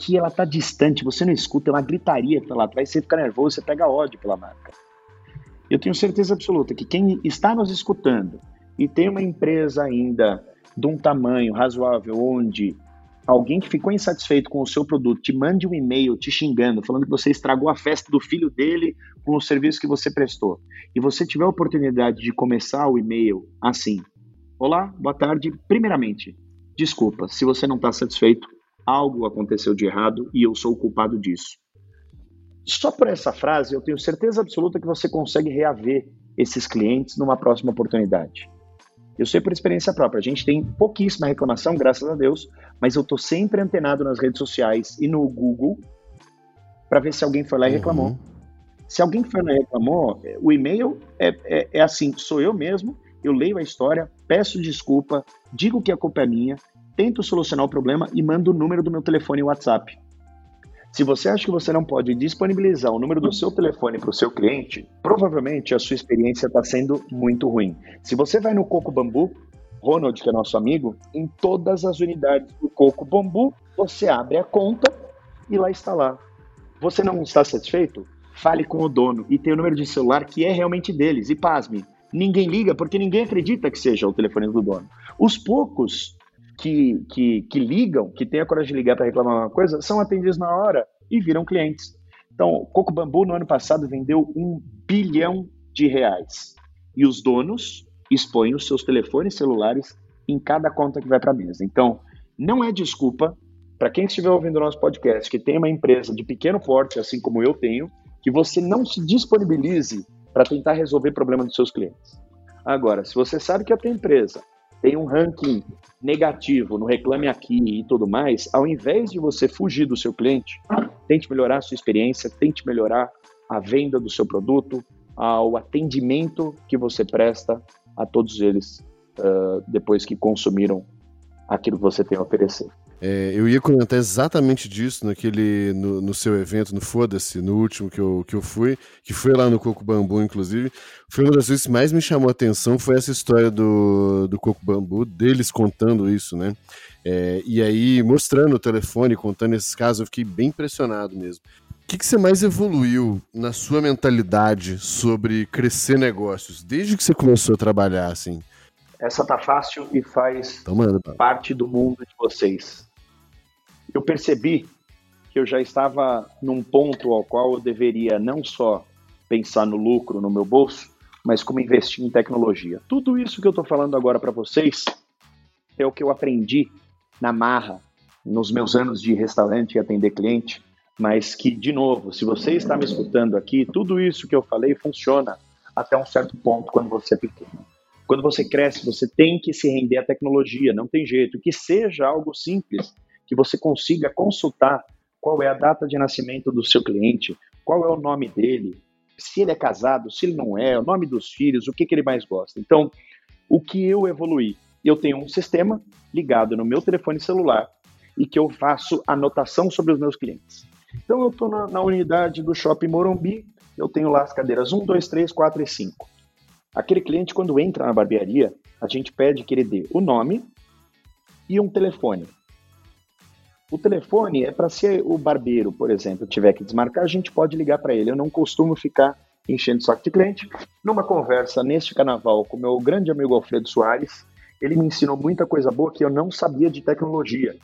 que ela tá distante, você não escuta, é uma gritaria lá atrás, você fica nervoso, você pega ódio pela marca. Eu tenho certeza absoluta que quem está nos escutando e tem uma empresa ainda de um tamanho razoável onde alguém que ficou insatisfeito com o seu produto te mande um e-mail te xingando, falando que você estragou a festa do filho dele com o serviço que você prestou, e você tiver a oportunidade de começar o e-mail assim: Olá, boa tarde. Primeiramente, desculpa, se você não está satisfeito, algo aconteceu de errado e eu sou o culpado disso. Só por essa frase, eu tenho certeza absoluta que você consegue reaver esses clientes numa próxima oportunidade. Eu sei por experiência própria, a gente tem pouquíssima reclamação, graças a Deus, mas eu estou sempre antenado nas redes sociais e no Google para ver se alguém foi lá e reclamou. Uhum. Se alguém foi lá e reclamou, o e-mail é, é, é assim: sou eu mesmo, eu leio a história, peço desculpa, digo que a culpa é minha, tento solucionar o problema e mando o número do meu telefone e WhatsApp. Se você acha que você não pode disponibilizar o número do seu telefone para o seu cliente, provavelmente a sua experiência está sendo muito ruim. Se você vai no Coco Bambu, Ronald, que é nosso amigo, em todas as unidades do Coco Bambu, você abre a conta e lá está lá. Você não está satisfeito? Fale com o dono e tem o número de celular que é realmente deles. E pasme, ninguém liga porque ninguém acredita que seja o telefone do dono. Os poucos que, que, que ligam, que têm a coragem de ligar para reclamar uma coisa, são atendidos na hora e viram clientes. Então, Coco Bambu no ano passado vendeu um bilhão de reais. E os donos expõem os seus telefones celulares em cada conta que vai para a mesa. Então, não é desculpa para quem estiver ouvindo o nosso podcast que tem uma empresa de pequeno porte, assim como eu tenho, que você não se disponibilize para tentar resolver problema dos seus clientes. Agora, se você sabe que a tua empresa tem um ranking negativo no Reclame Aqui e tudo mais, ao invés de você fugir do seu cliente, tente melhorar a sua experiência, tente melhorar a venda do seu produto, ao atendimento que você presta a todos eles uh, depois que consumiram aquilo que você tem a oferecer. É, eu ia comentar exatamente disso naquele, no, no seu evento, no Foda-se, no último que eu, que eu fui, que foi lá no Coco Bambu, inclusive. Foi uma das coisas que mais me chamou a atenção, foi essa história do, do Coco Bambu, deles contando isso, né? É, e aí, mostrando o telefone, contando esses casos, eu fiquei bem impressionado mesmo. O que, que você mais evoluiu na sua mentalidade sobre crescer negócios, desde que você começou a trabalhar, assim? Essa tá fácil e faz parte do mundo de vocês eu percebi que eu já estava num ponto ao qual eu deveria não só pensar no lucro no meu bolso, mas como investir em tecnologia. Tudo isso que eu estou falando agora para vocês é o que eu aprendi na marra, nos meus anos de restaurante e atender cliente, mas que, de novo, se você está me escutando aqui, tudo isso que eu falei funciona até um certo ponto quando você é pequeno. Quando você cresce, você tem que se render à tecnologia, não tem jeito. Que seja algo simples, que você consiga consultar qual é a data de nascimento do seu cliente, qual é o nome dele, se ele é casado, se ele não é, o nome dos filhos, o que, que ele mais gosta. Então, o que eu evoluí? Eu tenho um sistema ligado no meu telefone celular e que eu faço anotação sobre os meus clientes. Então, eu estou na, na, unidade do Shopping Morumbi, eu tenho lá as cadeiras 1, 2, 3, 4 e 5. Aquele cliente, quando entra na barbearia, a gente pede que ele dê o nome e um telefone. O telefone é para se o barbeiro, por exemplo, tiver que desmarcar, a gente pode ligar para ele. Eu não costumo ficar enchendo o saco de cliente. Numa conversa neste carnaval com meu grande amigo Alfredo Soares, ele me ensinou muita coisa boa que eu não sabia de tecnologia,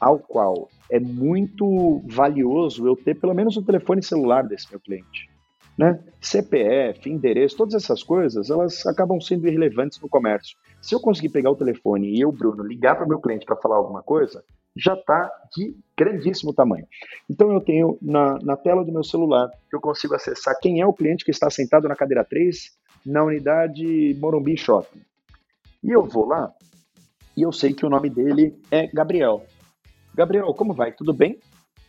ao qual é muito valioso eu ter pelo menos o telefone celular desse meu cliente. Né? CPF, endereço, todas essas coisas, elas acabam sendo irrelevantes no comércio. Se eu conseguir pegar o telefone e eu, Bruno, ligar para o meu cliente para falar alguma coisa, já está de grandíssimo tamanho. Então eu tenho na, na tela do meu celular, eu consigo acessar quem é o cliente que está sentado na cadeira 3 na unidade Morumbi Shopping. E eu vou lá e eu sei que o nome dele é Gabriel. Gabriel, como vai? Tudo bem?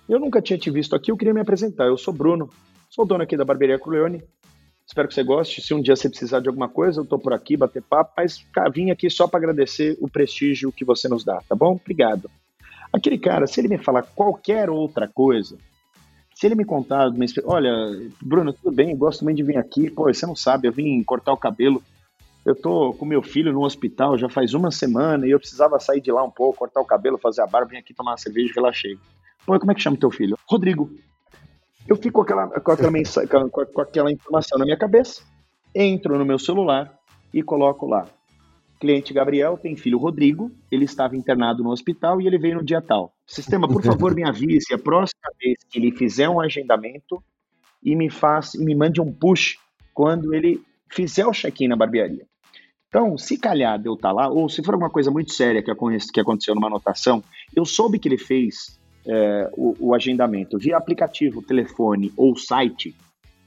Eu nunca tinha te visto aqui, eu queria me apresentar. Eu sou Bruno, sou dono aqui da Barbearia Corleone. Espero que você goste. Se um dia você precisar de alguma coisa, eu estou por aqui, bater papo, mas cara, vim aqui só para agradecer o prestígio que você nos dá, tá bom? Obrigado. Aquele cara, se ele me falar qualquer outra coisa, se ele me contar, olha, Bruno, tudo bem, gosto também de vir aqui, pô, você não sabe, eu vim cortar o cabelo, eu tô com meu filho no hospital já faz uma semana e eu precisava sair de lá um pouco, cortar o cabelo, fazer a barba, vim aqui tomar uma cerveja e relaxei. Pô, como é que chama teu filho? Rodrigo. Eu fico com aquela, com aquela, com, com aquela informação na minha cabeça, entro no meu celular e coloco lá Cliente Gabriel tem filho Rodrigo, ele estava internado no hospital e ele veio no dia tal. Sistema, por favor, me avise a próxima vez que ele fizer um agendamento e me faça e me mande um push quando ele fizer o check-in na barbearia. Então, se calhar de eu estar tá lá, ou se for alguma coisa muito séria que, aconteceu numa anotação, eu soube que ele fez é, o, o, agendamento via aplicativo, telefone ou site,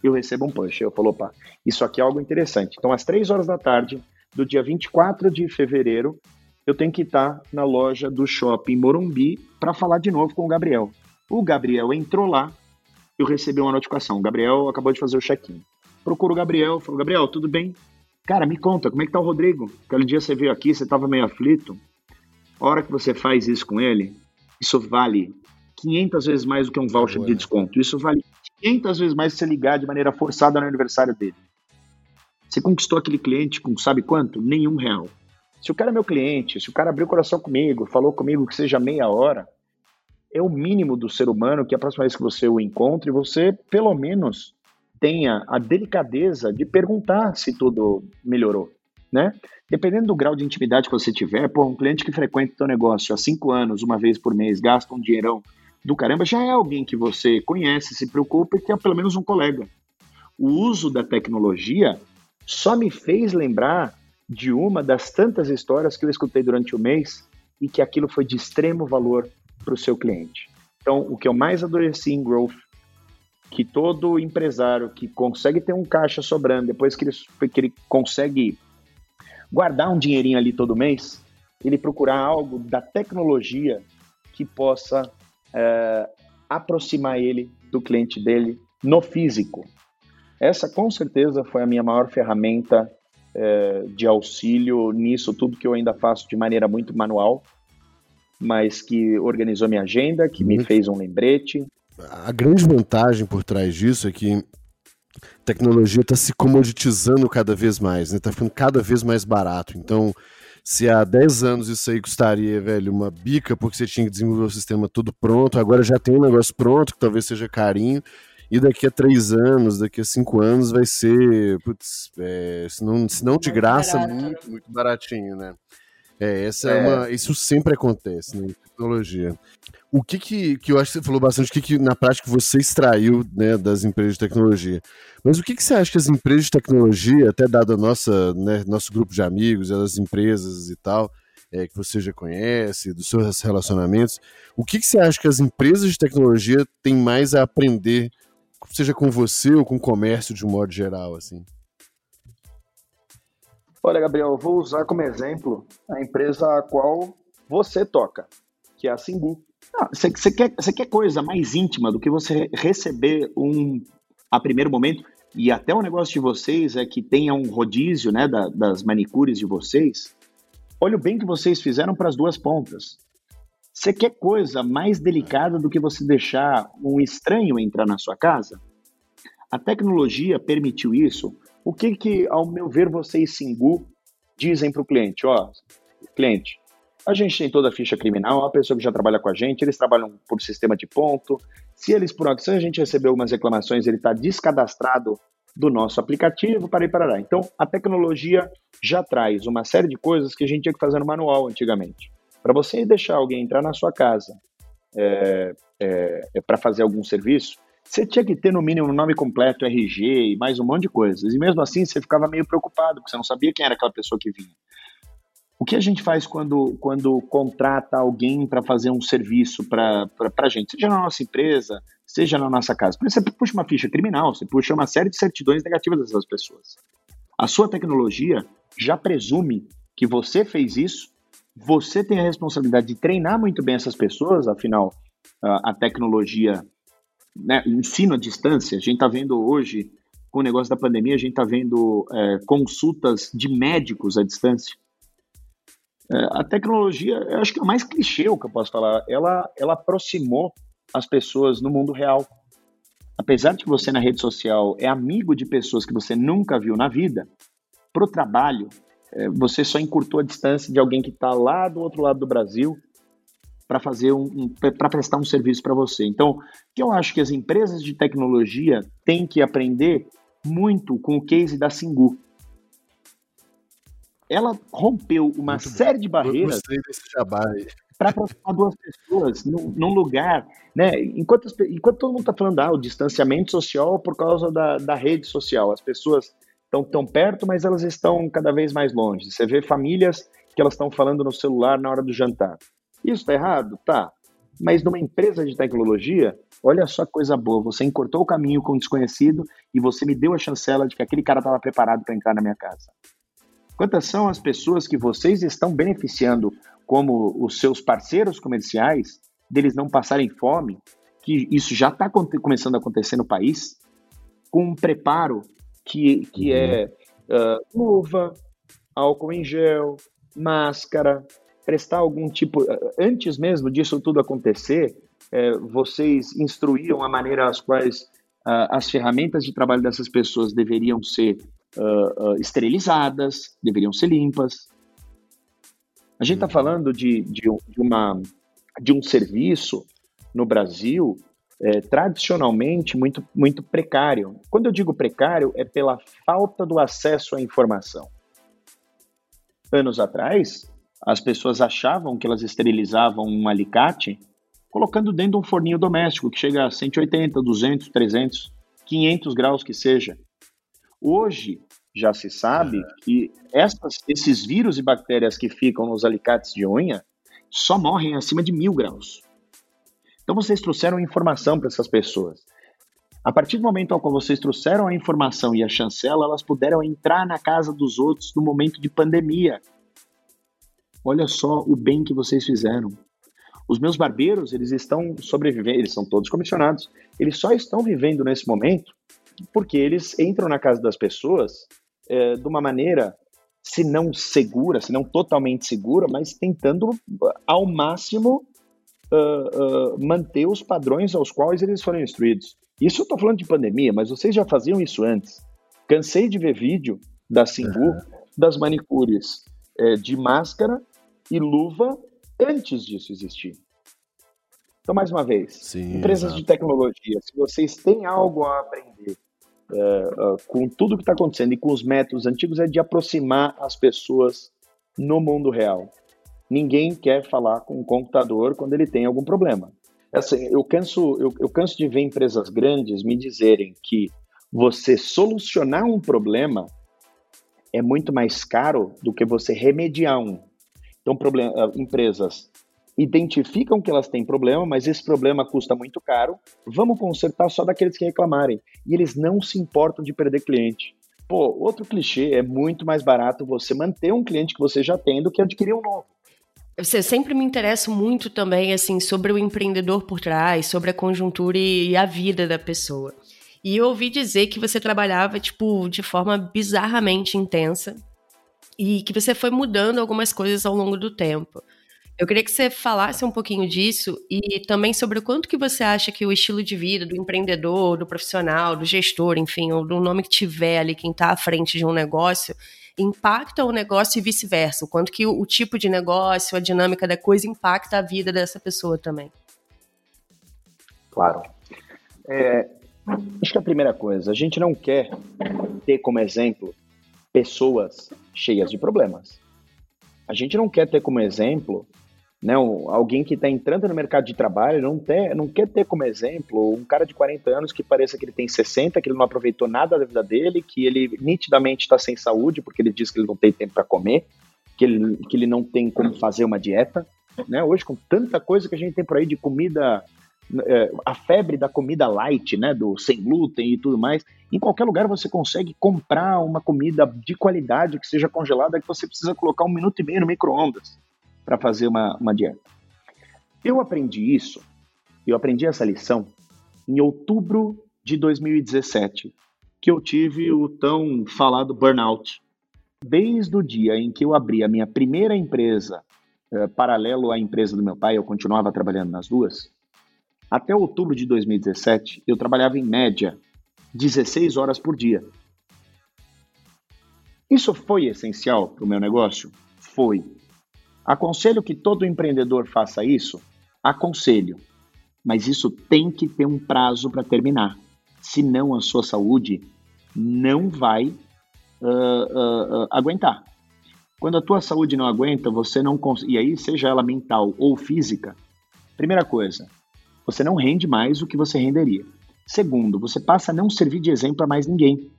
eu recebo um push. Eu falo, opa, isso aqui é algo interessante. Então, às três horas da tarde do dia 24 de fevereiro, eu tenho que estar na loja do shopping Morumbi para falar de novo com o Gabriel. O Gabriel entrou lá, eu recebi uma notificação. O Gabriel acabou de fazer o check-in. Procuro o Gabriel, falo, Gabriel, tudo bem? Cara, me conta, como é que tá o Rodrigo? Aquele dia você veio aqui, você estava meio aflito. A hora que você faz isso com ele, isso vale 500 vezes mais do que um voucher Boa. de desconto. Isso vale 500 vezes mais se você ligar de maneira forçada no aniversário dele. Você conquistou aquele cliente com sabe quanto? Nenhum real. Se o cara é meu cliente, se o cara abriu o coração comigo, falou comigo que seja meia hora, é o mínimo do ser humano que a próxima vez que você o encontre, você pelo menos tenha a delicadeza de perguntar se tudo melhorou, né? Dependendo do grau de intimidade que você tiver, pô, um cliente que frequenta o seu negócio há cinco anos, uma vez por mês, gasta um dinheirão do caramba, já é alguém que você conhece, se preocupa e que é pelo menos um colega. O uso da tecnologia só me fez lembrar de uma das tantas histórias que eu escutei durante o mês e que aquilo foi de extremo valor para o seu cliente. Então, o que eu mais adoreci em Growth, que todo empresário que consegue ter um caixa sobrando, depois que ele, que ele consegue guardar um dinheirinho ali todo mês, ele procurar algo da tecnologia que possa é, aproximar ele do cliente dele no físico. Essa, com certeza, foi a minha maior ferramenta é, de auxílio nisso tudo que eu ainda faço de maneira muito manual, mas que organizou minha agenda, que me fez um lembrete. A grande vantagem por trás disso é que a tecnologia está se comoditizando cada vez mais, está né? Tá ficando cada vez mais barato. Então, se há 10 anos isso aí custaria, velho, uma bica porque você tinha que desenvolver o sistema todo pronto, agora já tem um negócio pronto que talvez seja carinho. E daqui a três anos, daqui a cinco anos, vai ser, putz, é, se, não, se não de graça, muito, muito baratinho, né? É, essa é. é uma, isso sempre acontece né, em tecnologia. O que, que, que eu acho que você falou bastante, o que, que na prática você extraiu né, das empresas de tecnologia. Mas o que, que você acha que as empresas de tecnologia, até dado a nossa, né, nosso grupo de amigos, as empresas e tal, é, que você já conhece, dos seus relacionamentos, o que, que você acha que as empresas de tecnologia têm mais a aprender seja com você ou com o comércio de um modo geral, assim? Olha, Gabriel, eu vou usar como exemplo a empresa a qual você toca, que é a Simbu. Você ah, quer, quer coisa mais íntima do que você receber um a primeiro momento? E até o negócio de vocês é que tenha um rodízio né, da, das manicures de vocês. Olha o bem que vocês fizeram para as duas pontas. Você quer coisa mais delicada do que você deixar um estranho entrar na sua casa? A tecnologia permitiu isso. O que, que ao meu ver, vocês, Singu, dizem para o cliente? Ó, cliente, a gente tem toda a ficha criminal, a pessoa que já trabalha com a gente, eles trabalham por sistema de ponto. Se eles, por ação, a gente recebeu algumas reclamações, ele está descadastrado do nosso aplicativo, para para lá. Então, a tecnologia já traz uma série de coisas que a gente tinha que fazer no manual antigamente. Para você deixar alguém entrar na sua casa é, é, é para fazer algum serviço, você tinha que ter no mínimo nome completo, RG e mais um monte de coisas. E mesmo assim você ficava meio preocupado, porque você não sabia quem era aquela pessoa que vinha. O que a gente faz quando, quando contrata alguém para fazer um serviço para a gente, seja na nossa empresa, seja na nossa casa? Você puxa uma ficha criminal, você puxa uma série de certidões negativas dessas pessoas. A sua tecnologia já presume que você fez isso você tem a responsabilidade de treinar muito bem essas pessoas, afinal, a tecnologia, né, ensino à distância, a gente está vendo hoje, com o negócio da pandemia, a gente está vendo é, consultas de médicos à distância. É, a tecnologia, eu acho que é o mais clichê o que eu posso falar, ela, ela aproximou as pessoas no mundo real. Apesar de que você na rede social é amigo de pessoas que você nunca viu na vida, para o trabalho, você só encurtou a distância de alguém que está lá do outro lado do Brasil para fazer um, um para prestar um serviço para você. Então, que eu acho que as empresas de tecnologia têm que aprender muito com o case da Singu. Ela rompeu uma muito série bom. de barreiras para aproximar duas pessoas num, num, lugar, né? Enquanto, enquanto todo mundo está falando, ah, o distanciamento social por causa da, da rede social, as pessoas estão tão perto, mas elas estão cada vez mais longe. Você vê famílias que elas estão falando no celular na hora do jantar. Isso está errado? Tá. Mas numa empresa de tecnologia, olha só que coisa boa. Você encurtou o caminho com o desconhecido e você me deu a chancela de que aquele cara estava preparado para entrar na minha casa. Quantas são as pessoas que vocês estão beneficiando como os seus parceiros comerciais, deles não passarem fome, que isso já está começando a acontecer no país, com um preparo que, que é uh, luva, álcool em gel, máscara, prestar algum tipo. Antes mesmo disso tudo acontecer, é, vocês instruíam a maneira as quais uh, as ferramentas de trabalho dessas pessoas deveriam ser uh, uh, esterilizadas, deveriam ser limpas. A gente está uhum. falando de, de, de, uma, de um serviço no Brasil é, tradicionalmente muito, muito precário. Quando eu digo precário, é pela falta do acesso à informação. Anos atrás, as pessoas achavam que elas esterilizavam um alicate colocando dentro de um forninho doméstico que chega a 180, 200, 300, 500 graus que seja. Hoje, já se sabe que essas, esses vírus e bactérias que ficam nos alicates de unha só morrem acima de mil graus. Então vocês trouxeram informação para essas pessoas. A partir do momento ao qual vocês trouxeram a informação e a chancela, elas puderam entrar na casa dos outros no momento de pandemia. Olha só o bem que vocês fizeram. Os meus barbeiros, eles estão sobrevivendo, eles são todos comissionados, eles só estão vivendo nesse momento porque eles entram na casa das pessoas é, de uma maneira, se não segura, se não totalmente segura, mas tentando ao máximo uh, uh, manter os padrões aos quais eles foram instruídos. Isso eu estou falando de pandemia, mas vocês já faziam isso antes. Cansei de ver vídeo da Singu, uhum. das manicures é, de máscara e luva antes disso existir. Então, mais uma vez, Sim, empresas exato. de tecnologia, se vocês têm algo a aprender uh, uh, com tudo que está acontecendo e com os métodos antigos, é de aproximar as pessoas no mundo real. Ninguém quer falar com um computador quando ele tem algum problema. Assim, eu, canso, eu, eu canso de ver empresas grandes me dizerem que você solucionar um problema é muito mais caro do que você remediar um. Então, problem, empresas identificam que elas têm problema, mas esse problema custa muito caro, vamos consertar só daqueles que reclamarem. E eles não se importam de perder cliente. Pô, outro clichê é muito mais barato você manter um cliente que você já tem do que adquirir um novo. Eu sempre me interesso muito também assim sobre o empreendedor por trás, sobre a conjuntura e a vida da pessoa. E eu ouvi dizer que você trabalhava tipo de forma bizarramente intensa e que você foi mudando algumas coisas ao longo do tempo. Eu queria que você falasse um pouquinho disso e também sobre o quanto que você acha que o estilo de vida do empreendedor, do profissional, do gestor, enfim, ou do nome que tiver ali, quem está à frente de um negócio, impacta o negócio e vice-versa. O quanto que o, o, tipo de negócio, a dinâmica da coisa impacta a vida dessa pessoa também. Claro. É, acho que a primeira coisa, a gente não quer ter como exemplo pessoas cheias de problemas. A gente não quer ter como exemplo né, alguém que está entrando no mercado de trabalho não, ter, não quer ter como exemplo um cara de 40 anos que pareça que ele tem 60, que ele não aproveitou nada da vida dele, que ele nitidamente está sem saúde porque ele diz que ele não tem tempo para comer, que ele, que ele não tem como fazer uma dieta. Né? Hoje, com tanta coisa que a gente tem por aí de comida, é, a febre da comida light, né, do sem glúten e tudo mais, em qualquer lugar você consegue comprar uma comida de qualidade que seja congelada que você precisa colocar um minuto e meio no micro-ondas para fazer uma, uma dieta. Eu aprendi isso, eu aprendi essa lição em outubro de 2017, que eu tive o tão falado burnout. Desde o dia em que eu abri a minha primeira empresa, eh, paralelo à empresa do meu pai, eu continuava trabalhando nas duas, até outubro de 2017, eu trabalhava em média 16 horas por dia. Isso foi essencial para o meu negócio? Foi. Aconselho que todo empreendedor faça isso? Aconselho. Mas isso tem que ter um prazo para terminar. Senão a sua saúde não vai uh, uh, uh, aguentar. Quando a tua saúde não aguenta, você não. E aí, seja ela mental ou física, primeira coisa, você não rende mais o que você renderia. Segundo, você passa a não servir de exemplo a mais ninguém.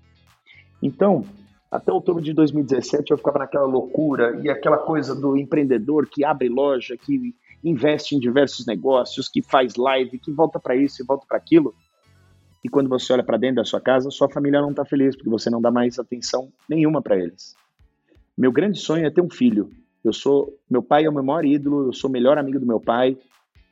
Então, Até outubro de 2017 eu ficava naquela loucura e aquela coisa do empreendedor que abre loja, que investe em diversos negócios, que faz live, que volta para isso e volta para aquilo. E quando você olha para dentro da sua casa, sua família não está feliz porque você não dá mais atenção nenhuma para eles. Meu grande sonho é ter um filho. Eu sou, meu pai é o meu maior ídolo, eu sou o melhor amigo do meu pai.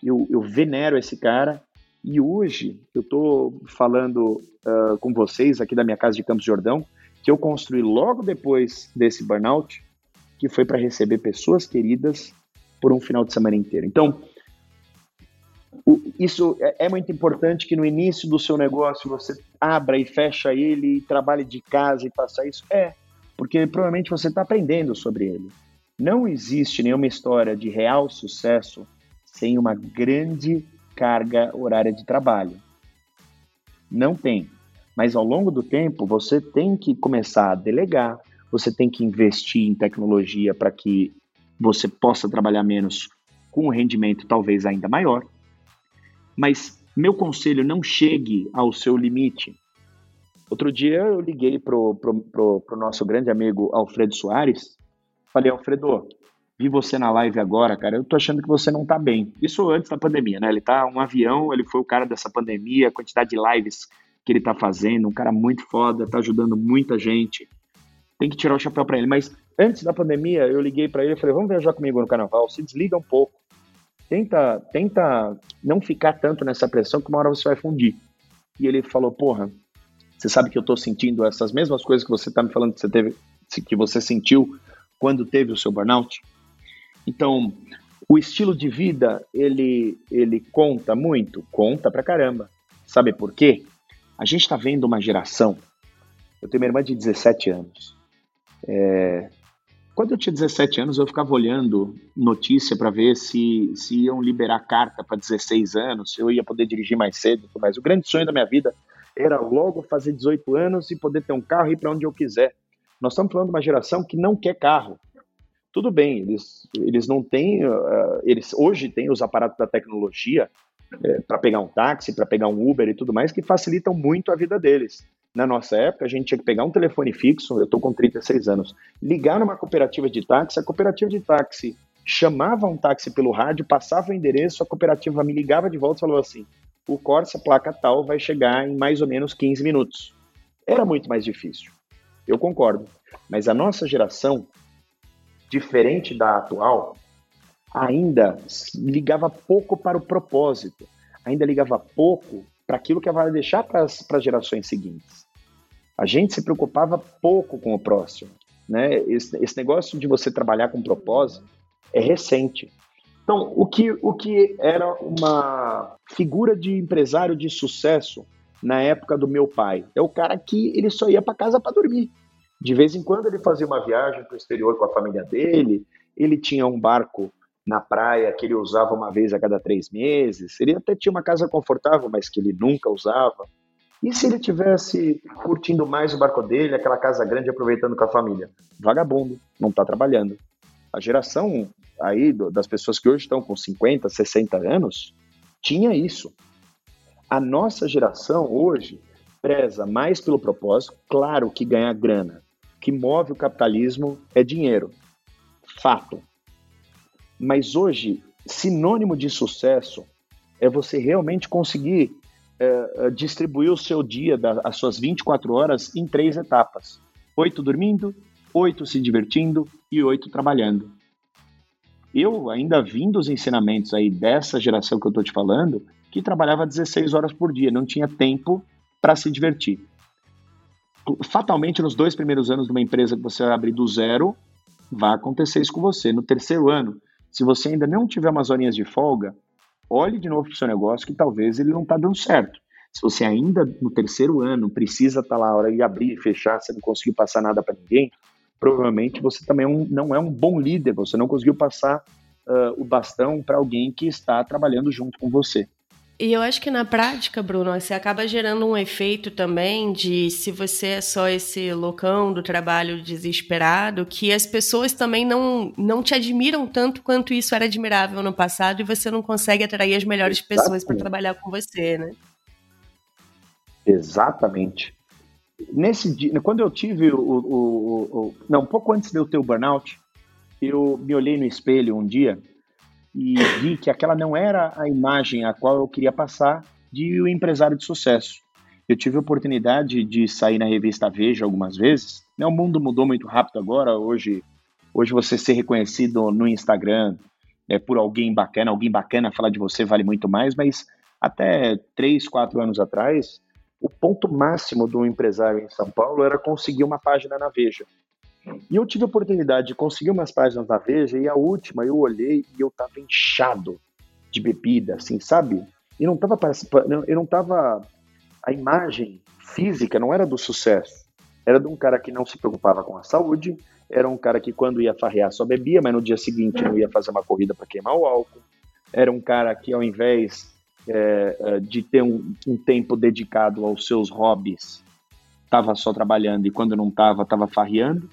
Eu, eu venero esse cara e hoje eu estou falando uh, com vocês aqui da minha casa de Campos Jordão que eu construí logo depois desse burnout, que foi para receber pessoas queridas por um final de semana inteiro. Então, o, isso é, é, muito importante que no início do seu negócio você abra e fecha ele e trabalhe de casa e faça isso. É, porque provavelmente você está aprendendo sobre ele. Não existe nenhuma história de real sucesso sem uma grande carga horária de trabalho. Não tem. Mas ao longo do tempo, você tem que começar a delegar, você tem que investir em tecnologia para que você possa trabalhar menos com um rendimento talvez ainda maior. Mas meu conselho, não chegue ao seu limite. Outro dia eu liguei pro, pro, pro, pro nosso grande amigo Alfredo Soares, falei, Alfredo, vi você na live agora, cara, eu tô achando que você não tá bem. Isso antes da pandemia, né? Ele tá um avião, ele foi o cara dessa pandemia, a quantidade de lives que ele está fazendo, um cara muito foda, está ajudando muita gente. Tem que tirar o chapéu para ele. Mas antes da pandemia, eu liguei para ele e falei: vamos viajar comigo no carnaval, se desliga um pouco. Tenta, tenta não ficar tanto nessa pressão que uma hora você vai fundir. E ele falou: porra, você sabe que eu estou sentindo essas mesmas coisas que você está me falando que você teve, que você sentiu quando teve o seu burnout? Então, o estilo de vida, ele, ele conta muito? Conta pra caramba. Sabe por quê? A gente está vendo uma geração. Eu tenho minha irmã de 17 anos. É, quando eu tinha 17 anos, eu ficava olhando notícia para ver se, se iam liberar carta para 16 anos, se eu ia poder dirigir mais cedo. Mas o grande sonho da minha vida era logo fazer 18 anos e poder ter um carro e ir para onde eu quiser. Nós estamos falando de uma geração que não quer carro. Tudo bem, eles, eles não têm. Uh, eles hoje têm os aparatos da tecnologia é, para pegar um táxi, para pegar um Uber e tudo mais, que facilitam muito a vida deles. Na nossa época, a gente tinha que pegar um telefone fixo, eu estou com 36 anos, ligar numa cooperativa de táxi, a cooperativa de táxi chamava um táxi pelo rádio, passava o endereço, a cooperativa me ligava de volta e falou assim: o Corsa placa tal vai chegar em mais ou menos 15 minutos. Era muito mais difícil. Eu concordo. Mas a nossa geração, diferente da atual, ainda ligava pouco para o propósito, ainda ligava pouco para aquilo que vai deixar para as gerações seguintes. A gente se preocupava pouco com o próximo. Né? Esse, esse negócio de você trabalhar com propósito é recente. Então, o que, o que era uma figura de empresário de sucesso na época do meu pai? É o cara que ele só ia para casa para dormir. De vez em quando ele fazia uma viagem para o exterior com a família dele, ele tinha um barco na praia que ele usava uma vez a cada três meses. Ele até tinha uma casa confortável, mas que ele nunca usava. E se ele tivesse curtindo mais o barco dele, aquela casa grande, aproveitando com a família? Vagabundo, não está trabalhando. A geração aí das pessoas que hoje estão com 50, 60 anos tinha isso. A nossa geração hoje preza mais pelo propósito, claro que ganhar grana. O que move o capitalismo é dinheiro. Fato. Mas hoje, sinônimo de sucesso é você realmente conseguir é, é distribuir o seu dia, as suas 24 horas, em três etapas: oito dormindo, oito se divertindo e oito trabalhando. Eu ainda vim dos ensinamentos aí dessa geração que eu estou te falando, que trabalhava 16 horas por dia, não tinha tempo para se divertir. Fatalmente, nos dois primeiros anos de uma empresa que você abrir do zero, vai acontecer isso com você. No terceiro ano, se você ainda não tiver umas horinhas de folga, olhe de novo para o seu negócio que talvez ele não está dando certo. Se você ainda no terceiro ano precisa estar tá lá a hora de abrir e fechar, você não conseguiu passar nada para ninguém, provavelmente você também é não é um bom líder, você não conseguiu passar uh, o bastão para alguém que está trabalhando junto com você. E eu acho que na prática, Bruno, você acaba gerando um efeito também de se você é só esse loucão do trabalho desesperado, que as pessoas também não, não te admiram tanto quanto isso era admirável no passado e você não consegue atrair as melhores Exatamente. pessoas para trabalhar com você, né? Exatamente. nesse dia, quando eu tive o, o, o, não, um pouco antes de eu ter o burnout, eu me olhei no espelho um dia e vi que aquela não era a imagem a qual eu queria passar de um empresário de sucesso. Eu tive a oportunidade de sair na revista Veja algumas vezes. Né, o mundo mudou muito rápido agora. Hoje, hoje você ser reconhecido no Instagram é, por alguém bacana, alguém bacana falar de você vale muito mais. Mas até três, quatro anos atrás, o ponto máximo do empresário em São Paulo era conseguir uma página na Veja. E eu tive a oportunidade de conseguir umas páginas na Veja e a última eu olhei e eu tava inchado de bebida, assim, sabe? E não tava participando, eu não tava a imagem física não era do sucesso. Era de um cara que não se preocupava com a saúde, era um cara que quando ia farrear só bebia, mas no dia seguinte não ia fazer uma corrida para queimar o álcool. Era um cara que ao invés é, é, de ter um, um, tempo dedicado aos seus hobbies, estava só trabalhando e quando não estava, estava farreando.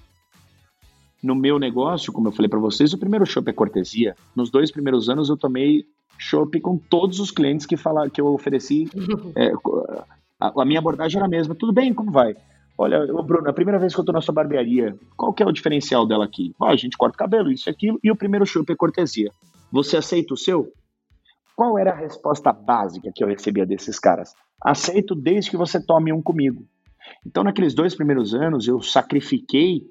No meu negócio, como eu falei para vocês, o primeiro show é cortesia. Nos dois primeiros anos eu tomei chopp com todos os clientes que falar que eu ofereci. É, a, a, minha abordagem era a mesma. Tudo bem, como vai? Olha, ô Bruno, a primeira vez que eu tô na sua barbearia, qual que é o diferencial dela aqui? Ah, a gente corta o cabelo, isso e aquilo, e o primeiro chopp é cortesia. Você aceita o seu? Qual era a resposta básica que eu recebia desses caras? Aceito desde que você tome um comigo. Então, naqueles dois primeiros anos, eu sacrifiquei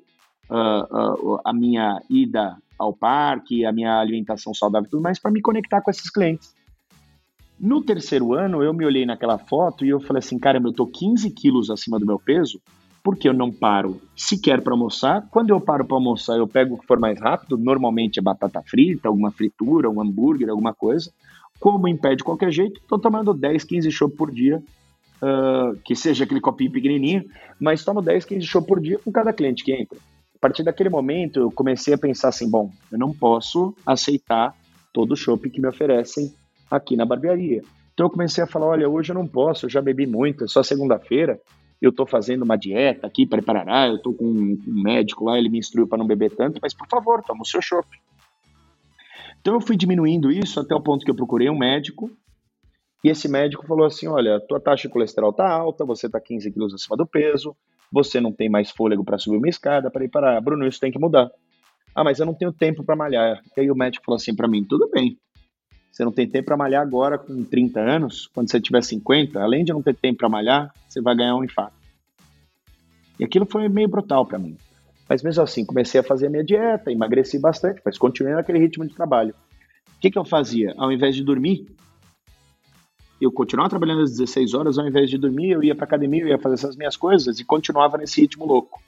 uh, a minha ida ao parque, a minha alimentação saudável e tudo mais para me conectar com esses clientes. No terceiro ano, eu me olhei naquela foto e eu falei assim, caramba, eu tô 15 quilos acima do meu peso, porque eu não paro sequer para almoçar. Quando eu paro para almoçar, eu pego o que for mais rápido, normalmente é batata frita, alguma fritura, um hambúrguer, alguma coisa. Como impede de qualquer jeito, estou tomando 10, 15 chopp por dia, uh, que seja aquele copinho pequenininho, mas tomo 10, 15 chopp por dia com cada cliente que entra. Partir daquele momento, eu comecei a pensar assim: bom, eu não posso aceitar todo o chopp que me oferecem aqui na barbearia. Então eu comecei a falar: olha, hoje eu não posso, eu já bebi muito, é só segunda-feira. Eu estou fazendo uma dieta aqui, preparará. Eu estou com um médico lá, ele me instruiu para não beber tanto, mas por favor, toma o seu chopp. Então eu fui diminuindo isso até o ponto que eu procurei um médico e esse médico falou assim: olha, tua taxa de colesterol tá alta, você tá 15 quilos acima do peso, você não tem mais fôlego para subir uma escada, para ir para Bruno, isso tem que mudar. Ah, mas eu não tenho tempo para malhar. E aí o médico falou assim para mim: tudo bem. Você não tem tempo para malhar agora com 30 anos, quando você tiver 50, além de não ter tempo para malhar, você vai ganhar um infarto. E aquilo foi meio brutal para mim. Mas mesmo assim, comecei a fazer minha dieta, emagreci bastante, mas continuei naquele ritmo de trabalho. O que, que eu fazia? Ao invés de dormir, eu continuava trabalhando às 16 horas, ao invés de dormir, eu ia para academia, eu ia fazer essas minhas coisas e continuava nesse ritmo louco.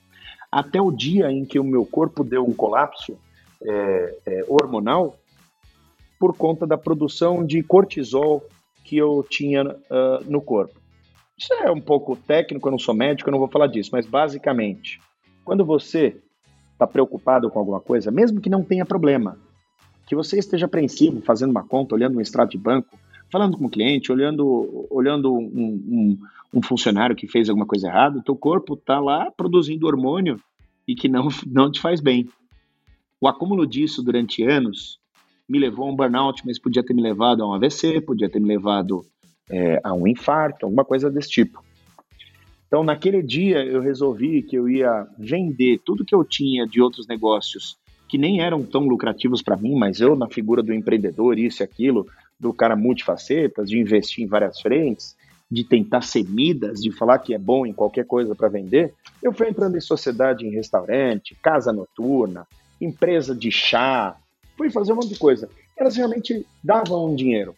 Até o dia em que o meu corpo deu um colapso é, é, hormonal por conta da produção de cortisol que eu tinha uh, no corpo. Isso é um pouco técnico, eu não sou médico, eu não vou falar disso, mas basicamente, quando você está preocupado com alguma coisa, mesmo que não tenha problema, que você esteja apreensivo fazendo uma conta, olhando um extrato de banco, falando com o cliente, olhando, olhando um, um, um funcionário que fez alguma coisa errada, teu corpo está lá produzindo hormônio e que não, não te faz bem. O acúmulo disso durante anos me levou a um burnout, mas podia ter me levado a um AVC, podia ter me levado é, a um infarto, alguma coisa desse tipo. Então, naquele dia, eu resolvi que eu ia vender tudo que eu tinha de outros negócios que nem eram tão lucrativos para mim, mas eu, na figura do empreendedor, isso e aquilo, do cara multifacetas, de investir em várias frentes, de tentar ser midas, de falar que é bom em qualquer coisa para vender, eu fui entrando em sociedade em restaurante, casa noturna, empresa de chá, fui fazer um monte de coisa. Elas realmente davam um dinheiro,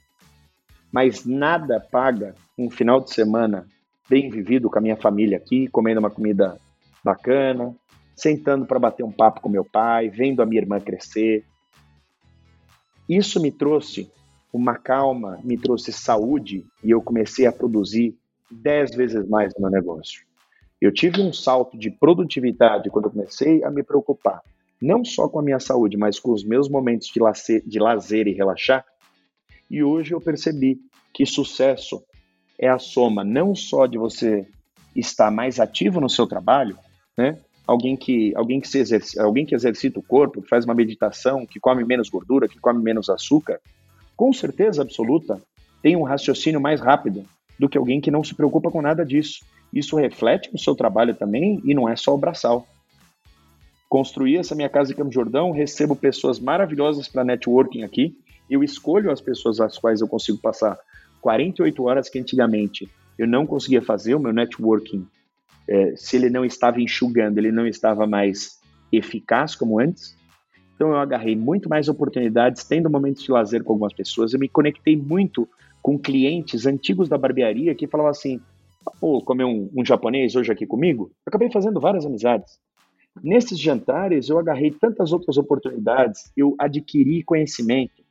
mas nada paga um final de semana bem vivido com a minha família aqui, comendo uma comida bacana, sentando para bater um papo com meu pai, vendo a minha irmã crescer. Isso me trouxe uma calma, me trouxe saúde e eu comecei a produzir dez vezes mais no meu negócio. Eu tive um salto de produtividade quando eu comecei a me preocupar, não só com a minha saúde, mas com os meus momentos de lazer, de lazer e relaxar. E hoje eu percebi que sucesso é a soma não só de você estar mais ativo no seu trabalho, né? Alguém que, alguém que se alguém que exercita o corpo, que faz uma meditação, que come menos gordura, que come menos açúcar, com certeza absoluta, tem um raciocínio mais rápido do que alguém que não se preocupa com nada disso. Isso reflete no seu trabalho também e não é só o braçal. Construí essa minha casa em Campo Jordão, recebo pessoas maravilhosas para networking aqui. Eu escolho as pessoas às quais eu consigo passar 48 horas que antigamente eu não conseguia fazer o meu networking. É, se ele não estava enxugando, ele não estava mais eficaz como antes. Então eu agarrei muito mais oportunidades, tendo momentos de lazer com algumas pessoas. Eu me conectei muito com clientes antigos da barbearia que falavam assim: pô, comer um, um japonês hoje aqui comigo? Eu acabei fazendo várias amizades. Nesses jantares eu agarrei tantas outras oportunidades, eu adquiri conhecimento.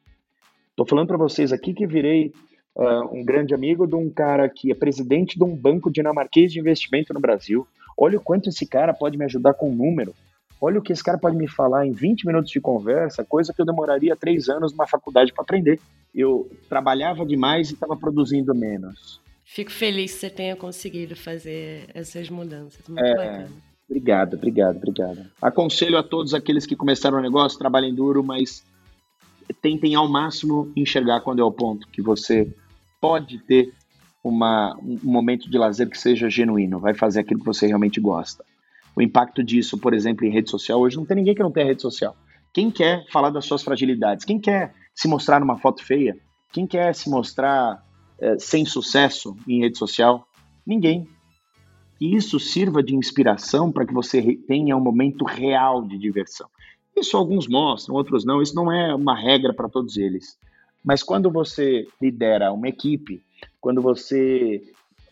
Estou falando para vocês aqui que virei uh, um grande amigo de um cara que é presidente de um banco dinamarquês de investimento no Brasil. Olha o quanto esse cara pode me ajudar com um número. Olha o que esse cara pode me falar em 20 minutos de conversa, coisa que eu demoraria três anos numa faculdade para aprender. Eu trabalhava demais e estava produzindo menos. Fico feliz que você tenha conseguido fazer essas mudanças. Muito é, bacana. Obrigado, obrigado, obrigado. Aconselho a todos aqueles que começaram o negócio, trabalhem duro, mas tentem ao máximo enxergar quando é o ponto que você pode ter uma, um momento de lazer que seja genuíno, vai fazer aquilo que você realmente gosta. O impacto disso, por exemplo, em rede social, hoje não tem ninguém que não tenha rede social. Quem quer falar das suas fragilidades? Quem quer se mostrar numa foto feia? Quem quer se mostrar é, sem sucesso em rede social? Ninguém. E isso sirva de inspiração para que você tenha um momento real de diversão. Isso alguns mostram, outros não. Isso não é uma regra para todos eles. Mas quando você lidera uma equipe, quando você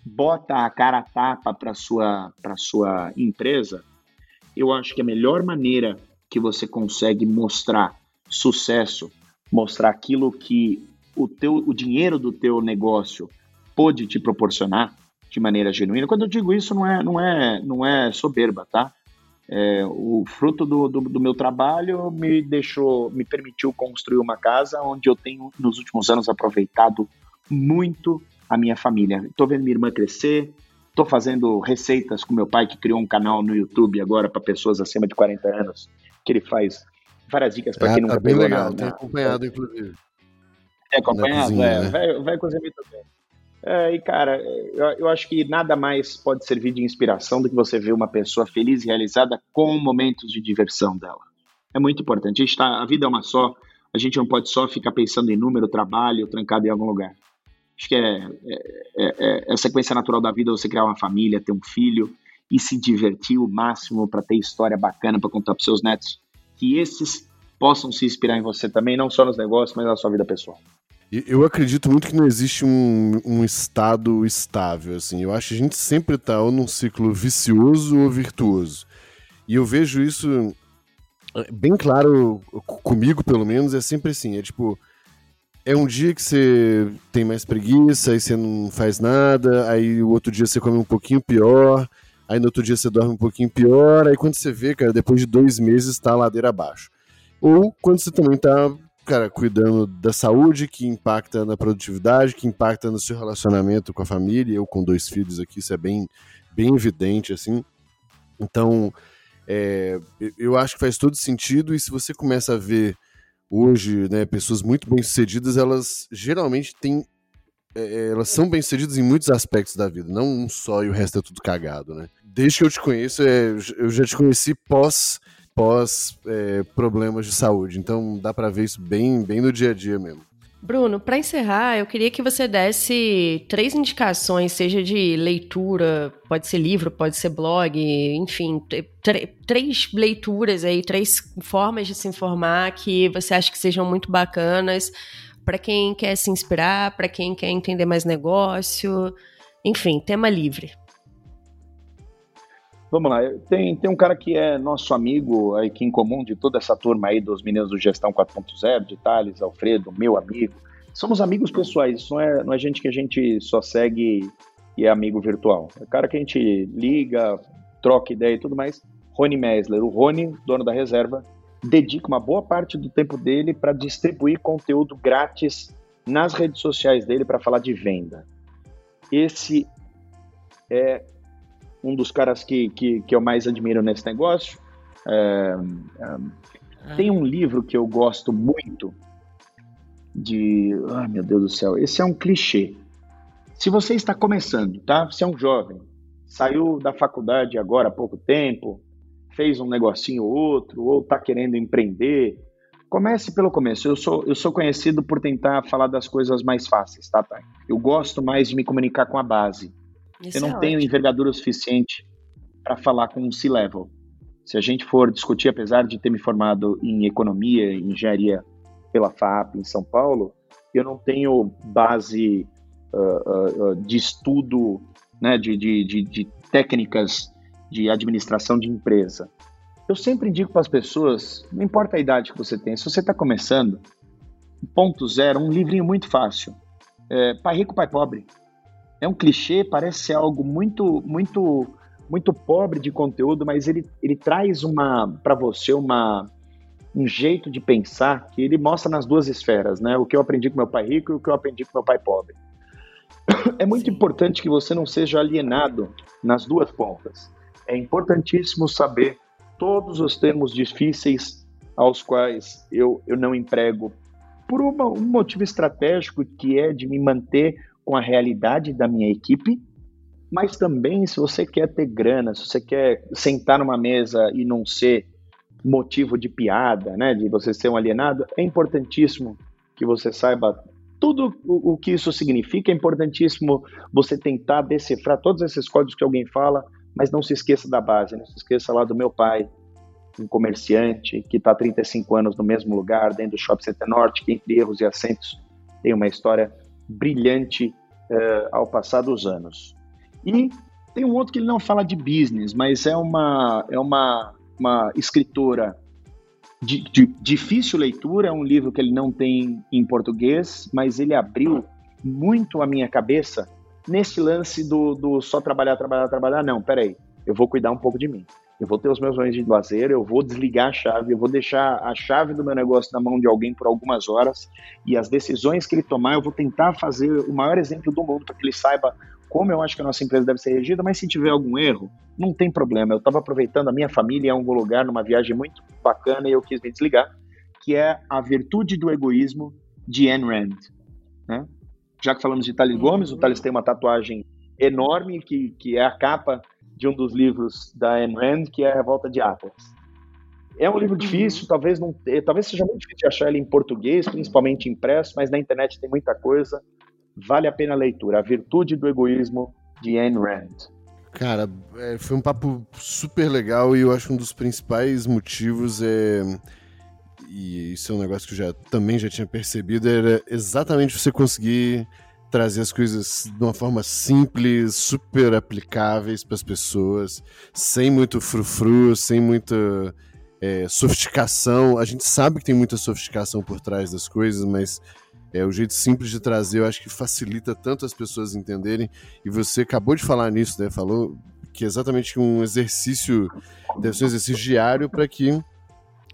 bota a cara a tapa para sua para sua empresa, eu acho que a melhor maneira que você consegue mostrar sucesso, mostrar aquilo que o teu o dinheiro do teu negócio pode te proporcionar de maneira genuína. Quando eu digo isso não é não é não é soberba, tá? É, o fruto do, do, do, meu trabalho me deixou, me permitiu construir uma casa onde eu tenho nos últimos anos aproveitado muito a minha família. Estou vendo minha irmã crescer, estou fazendo receitas com meu pai, que criou um canal no YouTube agora para pessoas acima de 40 anos, que ele faz várias dicas para é, quem tá nunca bem legal, Tem acompanhado, inclusive. É acompanhado? Cozinha, é, né? vai, vai cozinhar também. É, e cara, eu, eu, acho que nada mais pode servir de inspiração do que você ver uma pessoa feliz e realizada com momentos de diversão dela. É muito importante. A, gente tá, a vida é uma só, a gente não pode só ficar pensando em número, trabalho, trancado em algum lugar. Acho que é, é, é, é a sequência natural da vida você criar uma família, ter um filho e se divertir o máximo para ter história bacana para contar para seus netos. Que esses possam se inspirar em você também, não só nos negócios, mas na sua vida pessoal. Eu acredito muito que não existe um, um estado estável, assim. Eu acho que a gente sempre está ou num ciclo vicioso ou virtuoso. E eu vejo isso é, bem claro comigo, pelo menos, é sempre assim. É tipo, é um dia que você tem mais preguiça, aí você não faz nada, aí o outro dia você come um pouquinho pior, aí no outro dia você dorme um pouquinho pior, aí quando você vê, cara, depois de dois meses tá a ladeira abaixo. Ou quando você também tá, cara, cuidando da saúde, que impacta na produtividade, que impacta no seu relacionamento com a família, eu com dois filhos aqui, isso é bem, bem evidente, assim. Então, é, eu acho que faz todo sentido, e se você começa a ver hoje, né, pessoas muito bem-sucedidas, elas geralmente têm é, é, elas são bem-sucedidas em muitos aspectos da vida, não um só e o resto é tudo cagado, né? Desde que eu te conheço, é, eu já te conheci pós pós é, problemas de saúde, então dá para ver isso bem bem no dia a dia mesmo. Bruno, para encerrar, eu queria que você desse três indicações, seja de leitura, pode ser livro, pode ser blog, enfim, três leituras aí, três formas de se informar que você acha que sejam muito bacanas para quem quer se inspirar, para quem quer entender mais negócio, enfim, tema livre. Vamos lá, tem, tem um cara que é nosso amigo aqui em comum de toda essa turma aí dos meninos do Gestão 4.0, de Thales, Alfredo, meu amigo. Somos amigos pessoais, isso não é, não é gente que a gente só segue e é amigo virtual. É cara que a gente liga, troca ideia e tudo mais. Rony Mesler, o Rony, dono da reserva, dedica uma boa parte do tempo dele para distribuir conteúdo grátis nas redes sociais dele para falar de venda. Esse é um dos caras que, que, que eu mais admiro nesse negócio. É, é, tem um livro que eu gosto muito de. Ai meu Deus do céu, esse é um clichê. Se você está começando, tá? Você é um jovem, saiu da faculdade agora há pouco tempo, fez um negocinho ou outro, ou está querendo empreender, comece pelo começo. Eu sou, eu sou conhecido por tentar falar das coisas mais fáceis, tá, Thay? Eu gosto mais de me comunicar com a base. Isso eu não é tenho ótimo. envergadura suficiente para falar com um C-level. Se a gente for discutir, apesar de ter me formado em economia e engenharia pela FAP em São Paulo, eu não tenho base uh, uh, de estudo, né, de, de, de, de técnicas de administração de empresa. Eu sempre indico para as pessoas, não importa a idade que você tem, se você está começando, ponto zero, um livrinho muito fácil. É, pai rico, pai pobre. É um clichê, parece ser algo muito, muito, muito pobre de conteúdo, mas ele, ele traz uma para você uma um jeito de pensar que ele mostra nas duas esferas, né? O que eu aprendi com meu pai rico e o que eu aprendi com meu pai pobre. É muito Sim. importante que você não seja alienado nas duas pontas. É importantíssimo saber todos os termos difíceis aos quais eu, eu não emprego por uma, um motivo estratégico que é de me manter com a realidade da minha equipe, mas também se você quer ter grana, se você quer sentar numa mesa e não ser motivo de piada, né, de você ser um alienado, é importantíssimo que você saiba tudo o, que isso significa, é importantíssimo você tentar decifrar todos esses códigos que alguém fala, mas não se esqueça da base, não se esqueça lá do meu pai, um comerciante que está há 35 anos no mesmo lugar, dentro do Shopping Center Norte, que entre erros e acentos tem uma história brilhante uh, ao passar dos anos. E tem um outro que ele não fala de business, mas é uma, é uma, uma escritora de, de difícil leitura, é um livro que ele não tem em português, mas ele abriu muito a minha cabeça nesse lance do, do só trabalhar, trabalhar, trabalhar. Não, peraí, eu vou cuidar um pouco de mim eu vou ter os meus momentos de lazer, eu vou desligar a chave, eu vou deixar a chave do meu negócio na mão de alguém por algumas horas e as decisões que ele tomar, eu vou tentar fazer o maior exemplo do mundo para que ele saiba como eu acho que a nossa empresa deve ser regida, mas se tiver algum erro, não tem problema. Eu estava aproveitando a minha família em algum lugar, numa viagem muito bacana, e eu quis me desligar, que é a virtude do egoísmo de Ayn Rand. Né? Já que falamos de Thales Gomes, o Thales tem uma tatuagem enorme, que, que é a capa de um dos livros da Ayn Rand, que é a Revolta de Atlas. É um livro uhum. difícil, talvez não, talvez seja muito difícil achar ele em português, principalmente impresso, mas na internet tem muita coisa. Vale a pena a leitura. A Virtude do Egoísmo de Ayn Rand. Cara, é, foi um papo super legal e eu acho que um dos principais motivos é e isso é um negócio que eu já também já tinha percebido era exatamente você conseguir trazer as coisas de uma forma simples, super aplicáveis para as pessoas, sem muito frufru, sem muita é, sofisticação. A gente sabe que tem muita sofisticação por trás das coisas, mas é o jeito simples de trazer, eu acho que facilita tanto as pessoas entenderem. E você acabou de falar nisso, né? Falou que é exatamente um exercício, deve ser um exercício diário para que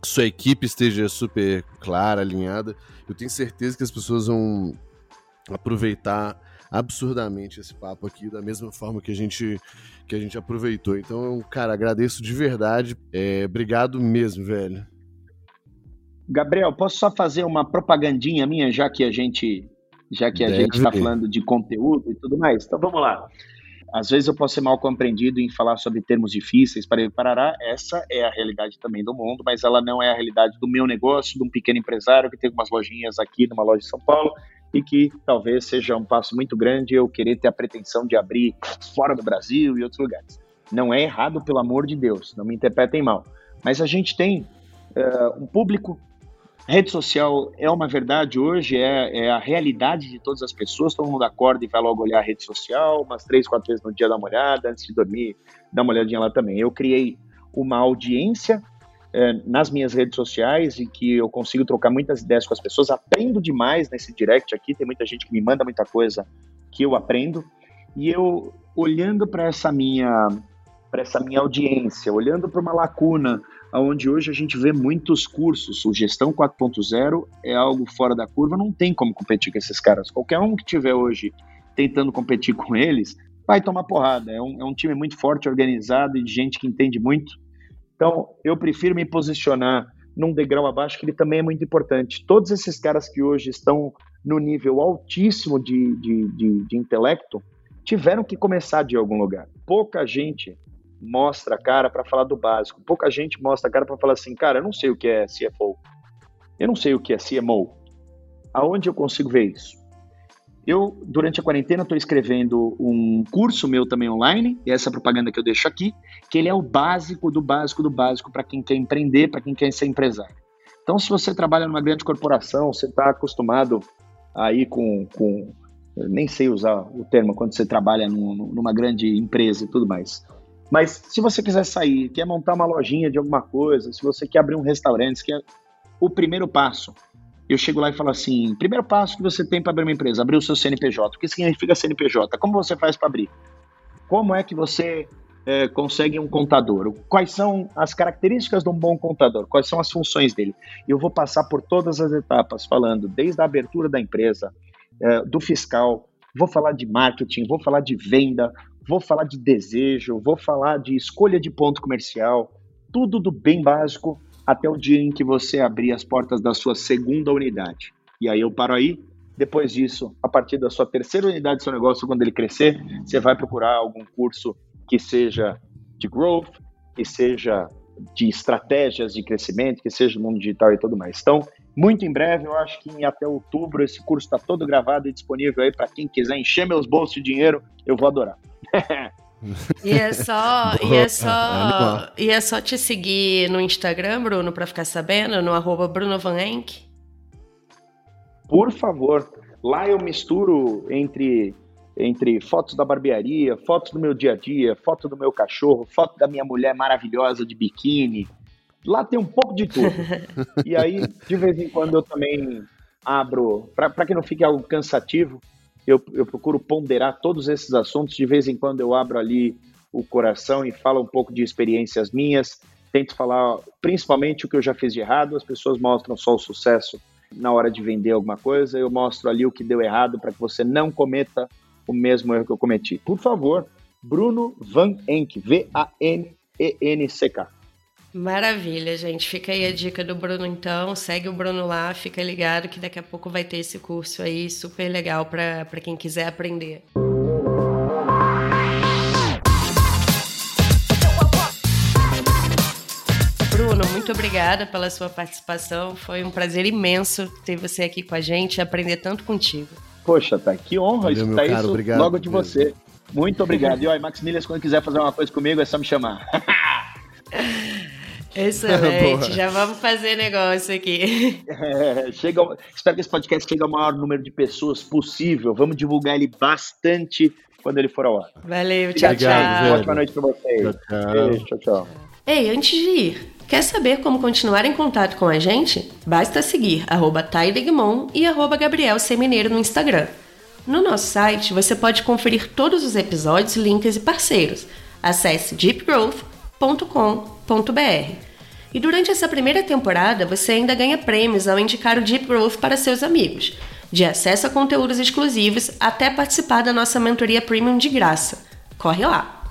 sua equipe esteja super clara, alinhada. Eu tenho certeza que as pessoas vão aproveitar absurdamente esse papo aqui da mesma forma que a gente que a gente aproveitou. Então, cara, agradeço de verdade. É, obrigado mesmo, velho. Gabriel, posso só fazer uma propagandinha minha, já que a gente já que a Deve. gente está falando de conteúdo e tudo mais. Então vamos lá. Às vezes eu posso ser mal compreendido em falar sobre termos difíceis para parará. Essa é a realidade também do mundo, mas ela não é a realidade do meu negócio, de um pequeno empresário que tem algumas lojinhas aqui numa loja de São Paulo e que talvez seja um passo muito grande eu querer ter a pretensão de abrir fora do Brasil e outros lugares. Não é errado, pelo amor de Deus, não me interpretem mal. Mas a gente tem uh, um público. Rede social é uma verdade hoje, é, é, a realidade de todas as pessoas. Todo mundo acorda e vai logo olhar a rede social, umas três, quatro vezes no dia dá uma olhada, antes de dormir, dá uma olhadinha lá também. Eu criei uma audiência é, nas minhas redes sociais e que eu consigo trocar muitas ideias com as pessoas. Aprendo demais nesse direct aqui, tem muita gente que me manda muita coisa que eu aprendo. E eu, olhando para essa minha para essa minha audiência, olhando para uma lacuna onde hoje a gente vê muitos cursos, o Gestão 4.0 é algo fora da curva, não tem como competir com esses caras. Qualquer um que tiver hoje tentando competir com eles, vai tomar porrada. É um, é um time muito forte, organizado e de gente que entende muito. Então, eu prefiro me posicionar num degrau abaixo, que ele também é muito importante. Todos esses caras que hoje estão no nível altíssimo de, de, de, de intelecto, tiveram que começar de algum lugar. Pouca gente mostra a cara para falar do básico. Pouca gente mostra a cara para falar assim, cara, eu não sei o que é CFO. Eu não sei o que é CMO. Aonde eu consigo ver isso? Eu, durante a quarentena, estou escrevendo um curso meu também online, e essa propaganda que eu deixo aqui, que ele é o básico do básico do básico para quem quer empreender, para quem quer ser empresário. Então, se você trabalha numa grande corporação, você está acostumado aí com, com, nem sei usar o termo quando você trabalha num, numa grande empresa e tudo mais. Mas se você quiser sair, quer montar uma lojinha de alguma coisa, se você quer abrir um restaurante, quer o primeiro passo. Eu chego lá e falo assim: primeiro passo que você tem para abrir uma empresa, abrir o seu CNPJ. O que significa CNPJ? Como você faz para abrir? Como é que você é, consegue um contador? Quais são as características de um bom contador? Quais são as funções dele? Eu vou passar por todas as etapas, falando desde a abertura da empresa, é, do fiscal, vou falar de marketing, vou falar de venda, vou falar de desejo, vou falar de escolha de ponto comercial, tudo do bem básico até o dia em que você abrir as portas da sua segunda unidade. E aí eu paro aí. Depois disso, a partir da sua terceira unidade do seu negócio, quando ele crescer, você vai procurar algum curso que seja de growth, que seja de estratégias de crescimento, que seja no mundo digital e tudo mais. Então, muito em breve, eu acho que em até outubro esse curso está todo gravado e disponível aí para quem quiser encher meus bolsos de dinheiro, eu vou adorar. E é só, e é só, e é só te seguir no Instagram, Bruno, para ficar sabendo, no arroba Bruno Van Enck. Por favor, lá eu misturo entre entre fotos da barbearia, fotos do meu dia a dia, foto do meu cachorro, foto da minha mulher maravilhosa de biquíni. Lá tem um pouco de tudo. e aí, de vez em quando, eu também abro, para que não fique algo cansativo, eu, eu procuro ponderar todos esses assuntos. De vez em quando eu abro ali o coração e falo um pouco de experiências minhas. Tento falar principalmente o que eu já fiz de errado. As pessoas mostram só o sucesso na hora de vender alguma coisa. Eu mostro ali o que deu errado para que você não cometa o mesmo erro que eu cometi. Por favor, Bruno Van Enck, V-A-N-E-N-C-K. Maravilha, gente. Fica aí a dica do Bruno, então. Segue o Bruno lá, fica ligado que daqui a pouco vai ter esse curso aí super legal para quem quiser aprender. Bruno, muito obrigada pela sua participação. Foi um prazer imenso ter você aqui com a gente e aprender tanto contigo. Poxa, tá que honra Valeu, escutar isso obrigado, logo de você. Muito obrigado. E olha, Maximilias, quando quiser fazer uma coisa comigo, é só me chamar. Excelente, já vamos fazer negócio aqui. É, chega, espero que esse podcast chegue ao maior número de pessoas possível. Vamos divulgar ele bastante quando ele for ao ar. Valeu, tchau, Obrigado, tchau. Ótima noite para vocês. Tchau, tchau. Beijo, tchau, tchau. Ei, antes de ir, quer saber como continuar em contato com a gente? Basta seguir arroba e arroba Gabriel Semineiro no Instagram. No nosso site, você pode conferir todos os episódios, links e parceiros. Acesse deepgrowth.com e durante essa primeira temporada, você ainda ganha prêmios ao indicar o Deep Growth para seus amigos, de acesso a conteúdos exclusivos até participar da nossa mentoria premium de graça. Corre lá!